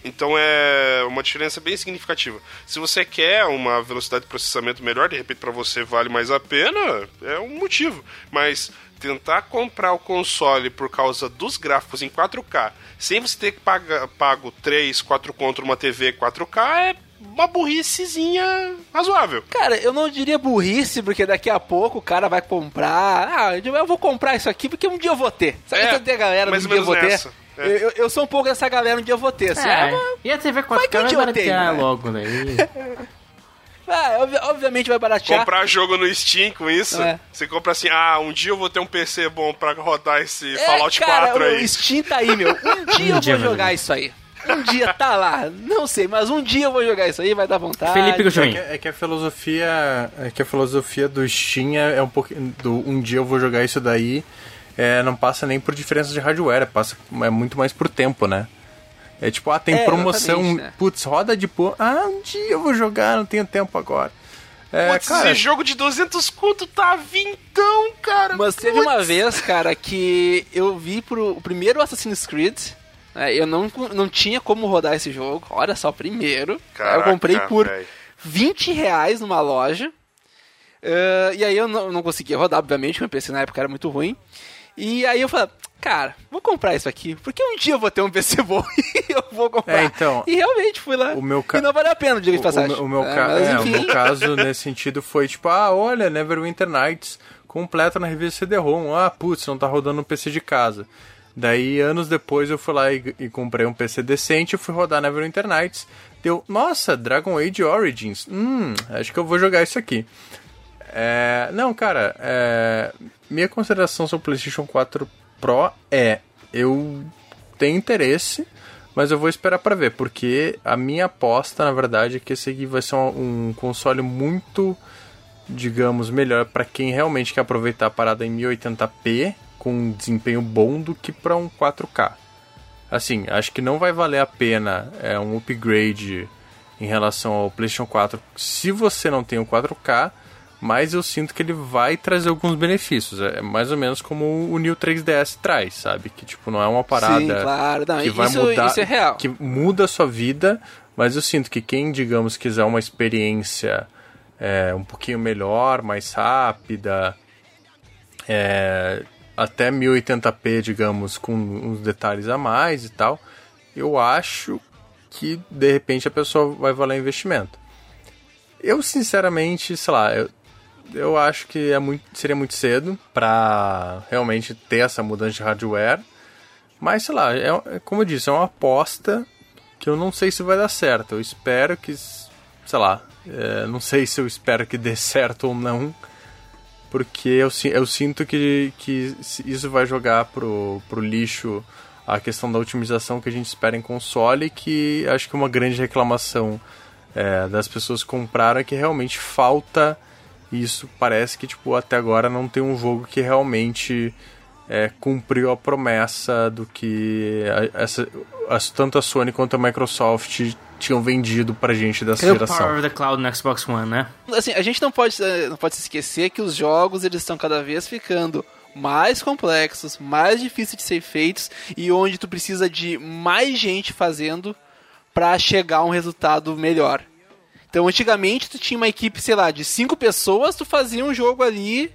Então é uma diferença bem significativa. Se você quer uma velocidade de processamento melhor, de repente para você vale mais a pena, é um motivo. Mas tentar comprar o console por causa dos gráficos em 4K, sem você ter que paga, pago 3, 4 contra uma TV 4K, é uma burricezinha razoável. Cara, eu não diria burrice, porque daqui a pouco o cara vai comprar. Ah, eu vou comprar isso aqui porque um dia eu vou ter. Sabe É, essa a galera mais um dia eu vou menos ter? é. Eu, eu- sou um pouco dessa galera, um dia eu vou ter. Assim, ah, É, mas- e a TV Vai 4K que um vai baratear né? logo [LAUGHS] daí. ah, obvi- obviamente vai baratear. Comprar jogo no Steam com isso, É. você compra assim, ah, um dia eu vou ter um PC bom pra rodar esse É, Fallout cara, 4 o aí. Steam tá aí, meu. [LAUGHS] Um dia Um eu dia vou jogar. isso aí. Um dia tá lá. Não sei, mas um dia eu vou jogar isso aí, vai dar vontade. Felipe É Gujões. que, é que a filosofia é que a filosofia do Steam é, é um pouco do um dia eu vou jogar isso daí é, não passa nem por diferença de hardware, passa é muito mais por tempo, né? É tipo, ah, tem É, promoção, né? putz, roda de pô, ah, um dia eu vou jogar, não tenho tempo agora. É, Putz, cara, esse jogo de 200 conto tá vintão, cara. Mas teve Putz. uma vez, cara, que eu vi pro o primeiro Assassin's Creed. Né, eu não, não tinha como rodar esse jogo. Olha só, primeiro. Caraca, eu comprei por velho. 20 reais numa loja. eh, e aí eu não, não conseguia rodar, obviamente, meu PC na época era muito ruim. E aí eu falei, cara, vou comprar isso aqui, porque um dia eu vou ter um PC [LAUGHS] bom e eu vou comprar. É, então, e realmente fui lá. o meu ca- E não valeu a pena, diga de O- passagem. O, meu- o meu É, ca- mas é, o meu caso nesse sentido foi tipo, ah, olha, Neverwinter Nights completa na revista CD-ROM. Ah, putz, não tá rodando no PC de casa. Daí, anos depois, eu fui lá e, e comprei um PC decente e fui rodar Neverwinter Nights. Deu, nossa, Dragon Age Origins. Hum, acho que eu vou jogar isso aqui. É, não, cara, é, minha consideração sobre o PlayStation 4 Pro é: eu tenho interesse, mas eu vou esperar pra ver, porque a minha aposta, na verdade, é que esse aqui vai ser um, um console muito, digamos, melhor pra quem realmente quer aproveitar a parada em 1080p com um desempenho bom do que pra um 4K. Assim, acho que não vai valer a pena é, um upgrade em relação ao PlayStation 4 se você não tem o 4K, mas eu sinto que ele vai trazer alguns benefícios. É mais ou menos como o New 3DS traz, sabe? Que tipo, não é uma parada Sim, claro. Não, que vai isso, mudar, isso é real. que muda a sua vida, mas eu sinto que quem, digamos, quiser uma experiência é, um pouquinho melhor, mais rápida, é, até 1080p, digamos, com uns detalhes a mais e tal, eu acho que de repente a pessoa vai valer investimento. Eu, sinceramente, sei lá, eu, eu acho que é muito, seria muito cedo pra realmente ter essa mudança de hardware. Mas, sei lá, é, é- como eu disse, é uma aposta que eu não sei se vai dar certo. Eu espero que, sei lá, é, não sei se eu espero que dê certo ou não. Porque eu, eu sinto que, que isso vai jogar pro, pro lixo a questão da otimização que a gente espera em console, que acho que uma grande reclamação é, das pessoas que compraram é que realmente falta isso. Parece que tipo, até agora não tem um jogo que realmente é, cumpriu a promessa do que a- essa, as- tanto a Sony quanto a Microsoft tinham vendido pra gente dessa Cadê o geração. Power of the Cloud no Xbox One, né? Assim, a gente não pode, eh, não pode se esquecer que os jogos eles estão cada vez ficando mais complexos, mais difíceis de ser feitos e onde tu precisa de mais gente fazendo pra chegar a um resultado melhor. Então, antigamente tu tinha uma equipe, sei lá, de cinco pessoas, tu fazia um jogo ali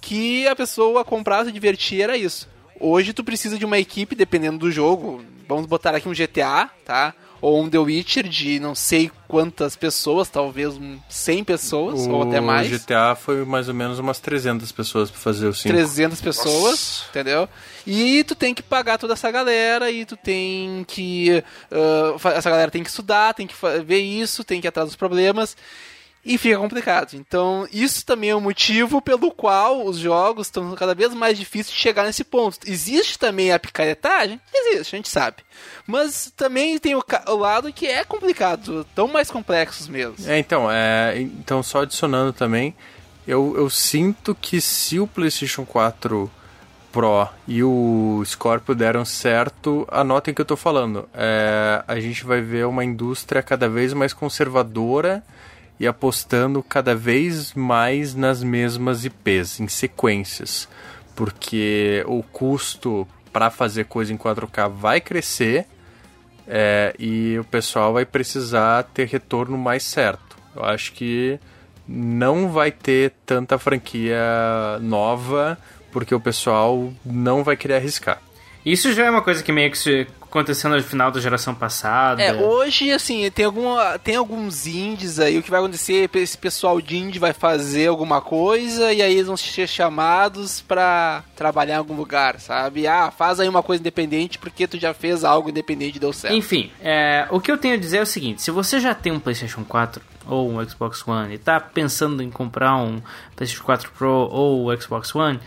que a pessoa comprava, se divertia, era isso. Hoje tu precisa de uma equipe, dependendo do jogo. Vamos botar aqui um GTA, tá? Ou um The Witcher de não sei quantas pessoas, talvez um 100 pessoas, ou até mais. O GTA foi mais ou menos umas 300 pessoas pra fazer o 5. 300 pessoas, Nossa. entendeu? E tu tem que pagar toda essa galera e tu tem que. fa- essa galera tem que estudar, tem que ver isso, tem que ir atrás dos problemas. E fica complicado. Então, isso também é um motivo pelo qual os jogos estão cada vez mais difíceis de chegar nesse ponto. Existe também a picaretagem? Existe, a gente sabe. Mas também tem o, o lado que é complicado, tão mais complexos mesmo. É, então, é, então só adicionando também, eu, eu sinto que se o PlayStation 4 Pro e o Scorpio deram certo, anotem o que eu tô falando. É, a gente vai ver uma indústria cada vez mais conservadora e apostando cada vez mais nas mesmas IPs, em sequências. Porque o custo para fazer coisa em 4K vai crescer é, e o pessoal vai precisar ter retorno mais certo. Eu acho que não vai ter tanta franquia nova porque o pessoal não vai querer arriscar. Isso já é uma coisa que meio que se- aconteceu no final da geração passada. É, hoje, assim, tem, alguma, tem alguns indies aí. O que vai acontecer é esse pessoal de indie vai fazer alguma coisa e aí eles vão ser chamados pra trabalhar em algum lugar, sabe? Ah, faz aí uma coisa independente porque tu já fez algo independente e deu certo. Enfim, é, o que eu tenho a dizer é o seguinte: se você já tem um PlayStation 4 ou um Xbox One e tá pensando em comprar um PlayStation 4 Pro ou o Xbox One,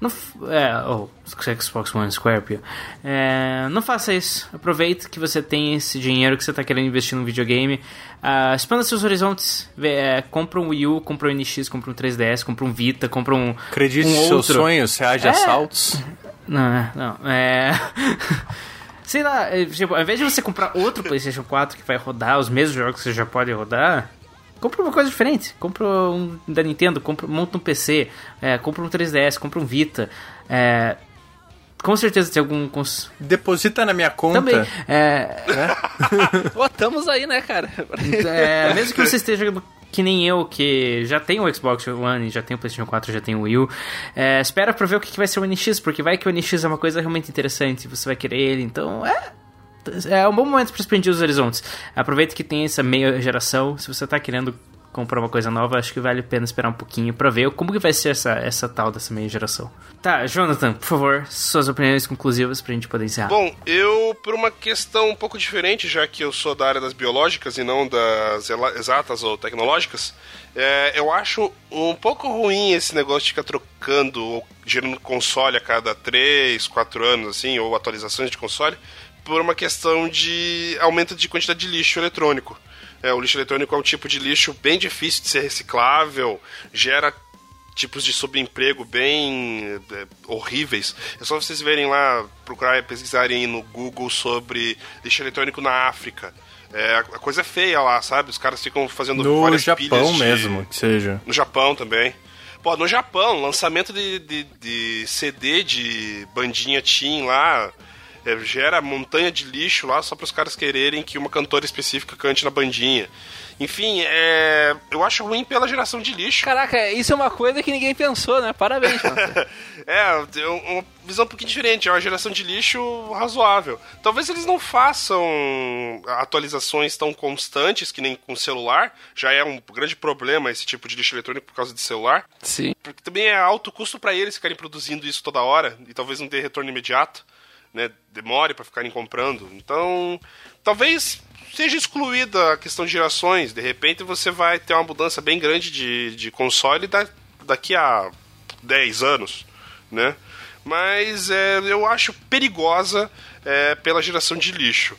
Não, é, ou Xbox One Scorpio. É, não faça isso. Aproveite que você tem esse dinheiro que você está querendo investir no videogame. Ah, expanda seus horizontes. Vê, é, compra um Wii U, compra um NX, compra um 3DS, compra um Vita, compra um. Acredite um seus sonhos, reage a É. assaltos. Não, é, não. É. [LAUGHS] Sei lá, é, tipo, ao invés de você comprar outro PlayStation 4 que vai rodar os mesmos jogos que você já pode rodar, compra uma coisa diferente. Compra um da Nintendo, compra, monta um PC, é, compra um 3DS, compra um Vita. É, com certeza tem algum. Cons... Deposita na minha conta. Também. É, [LAUGHS] Pô, estamos aí, né, cara? é, mesmo que você esteja jogando que nem eu, que já tem o Xbox One, já tem o PlayStation 4, já tem o Wii U, é, espera pra ver o que que vai ser o NX, porque vai que o NX é uma coisa realmente interessante, você vai querer ele, então é. É um bom momento para expandir os horizontes. Aproveita que tem essa meia geração. Se você tá querendo comprar uma coisa nova, acho que vale a pena esperar um pouquinho pra ver como que vai ser essa, essa tal dessa meia geração. Tá, Jonathan, por favor, suas opiniões conclusivas pra gente poder encerrar. Bom, eu, por uma questão um pouco diferente, já que eu sou da área das biológicas e não das exatas ou tecnológicas, é, eu acho um pouco ruim esse negócio de ficar trocando ou gerando console a cada 3, 4 anos, assim, ou atualizações de console, por uma questão de aumento de quantidade de lixo eletrônico. É, o lixo eletrônico é um tipo de lixo bem difícil de ser reciclável, gera tipos de subemprego bem é, horríveis. É só vocês verem lá, procurar pesquisarem no Google sobre lixo eletrônico na África. É, a coisa é feia lá, sabe? Os caras ficam fazendo No várias Japão pilhas de- mesmo, que seja. No Japão também. Pô, no Japão, lançamento de, de, de CD de bandinha teen lá é, gera montanha de lixo lá só para os caras quererem que uma cantora específica cante na bandinha. Enfim, é, eu acho ruim pela geração de lixo. Caraca, isso é uma coisa que ninguém pensou, né? Parabéns. [LAUGHS] É, uma visão um pouquinho diferente, é uma geração de lixo razoável. Talvez eles não façam atualizações tão constantes que nem com celular, já é um grande problema esse tipo de lixo eletrônico por causa de celular. Sim. Porque também é alto custo para eles ficarem produzindo isso toda hora e talvez não dê retorno imediato, né? Demore para ficarem comprando. Então, talvez seja excluída a questão de gerações. De repente você vai ter uma mudança bem grande de, de console da, daqui a 10 anos, né? Mas é, eu acho perigosa é, pela geração de lixo.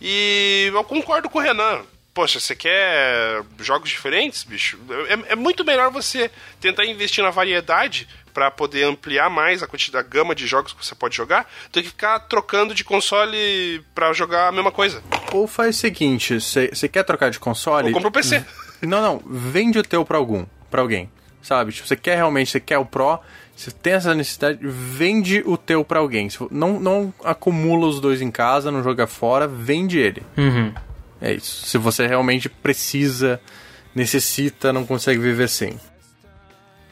E eu concordo com o Renan. Poxa, você quer jogos diferentes, bicho? É, é muito melhor você tentar investir na variedade para poder ampliar mais a quantidade, a gama de jogos que você pode jogar, do que ficar trocando de console para jogar a mesma coisa. Ou faz o seguinte, você quer trocar de console? Ou compra o PC. Não, não, vende o teu pra algum, para alguém, sabe? Tipo, você quer realmente, você quer o Pro, você tem essa necessidade, vende o teu pra alguém. Não, não acumula os dois em casa, não joga fora, vende ele. Uhum. É isso. Se você realmente precisa, necessita, não consegue viver sem.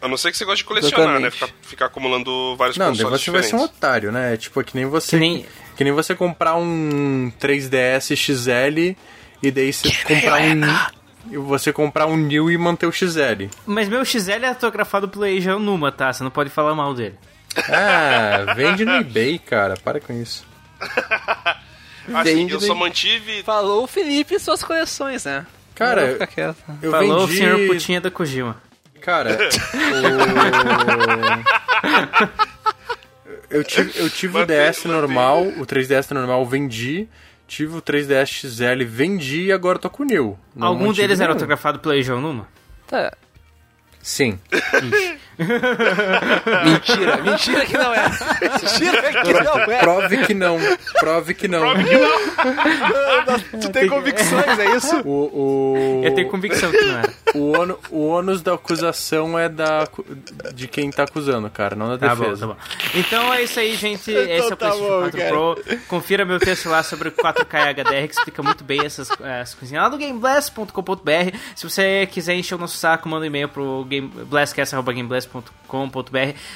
A não ser que você goste de colecionar, Exatamente. né? Ficar, ficar acumulando vários Não, consoles você vai ser um diferentes. otário, né? Tipo, é que nem você. Que nem- que nem você comprar um 3DS XL e daí você comprar um. E você comprar um New e manter o XL. Mas meu XL é autografado pelo Eija Numa, tá? Você não pode falar mal dele. Ah, vende no eBay, cara. Para com isso. [LAUGHS] Assim, eu só mantive Falou o Felipe e suas coleções, né? Cara, Não quieto. Eu Falou vendi... o senhor putinha da Kojima. Cara, o... eu tive, eu tive o DS mantém. normal, o 3DS normal vendi, tive o 3DS XL, vendi e agora tô com o New. Algum deles era nenhum. autografado pelo Eija Numa? Tá. Sim. [LAUGHS] Mentira, mentira que não é. Mentira que não é. Prove que não. Prove que não. [LAUGHS] Tu tem convicções, é isso? O, o, Eu tenho convicção que não era. o, ono- o ônus da acusação é da, de quem tá acusando, cara, não da Tá bom, defesa. tá bom. Então é isso aí, gente. Esse é o tá PlayStation bom, 4 cara. Pro. Confira meu texto lá sobre o 4K HDR, que explica muito bem essas, essas coisinhas lá no gameblast.com.br. Se você quiser encher o nosso saco, manda um e-mail pro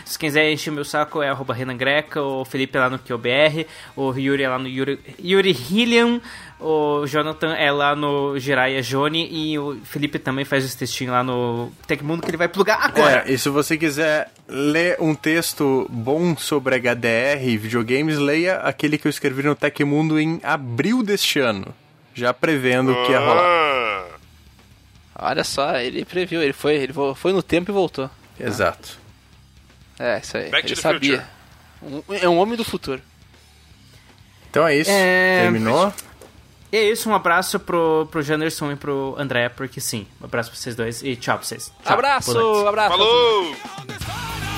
Se quiser encher o meu saco, é arroba Renan Greca, o Felipe é lá no QBR, o Yuri é lá no Yuri, Yuri Hillian, o Jonathan é lá no Jiraiya Joni e o Felipe também faz os textinhos lá no Tecmundo que ele vai plugar agora. É, e se você quiser ler um texto bom sobre HDR e videogames, leia aquele que eu escrevi no Tecmundo em abril deste ano. Já prevendo o que ia rolar. Ah, Olha só, ele previu, ele foi, ele foi no tempo e voltou. Exato. É, isso aí. Back to Ele the sabia. Um- é um homem do futuro. Então é isso. É, Terminou? E é isso, um abraço pro, pro Janderson e pro André, porque sim. Um abraço pra vocês dois e tchau pra vocês. Tchau. abraço, abraço. Falou!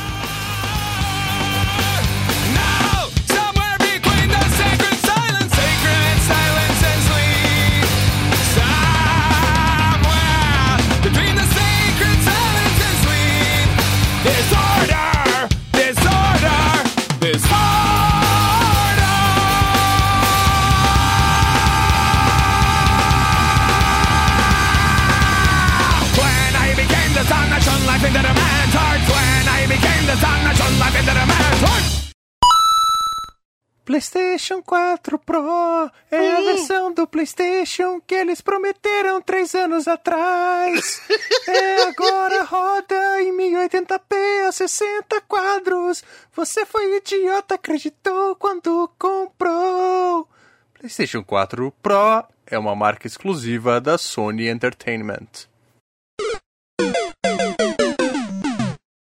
PlayStation 4 Pro é a versão do PlayStation que eles prometeram três anos atrás. [LAUGHS] é agora roda em 1080p a 60 quadros. Você foi idiota, acreditou quando comprou. PlayStation 4 Pro é uma marca exclusiva da Sony Entertainment.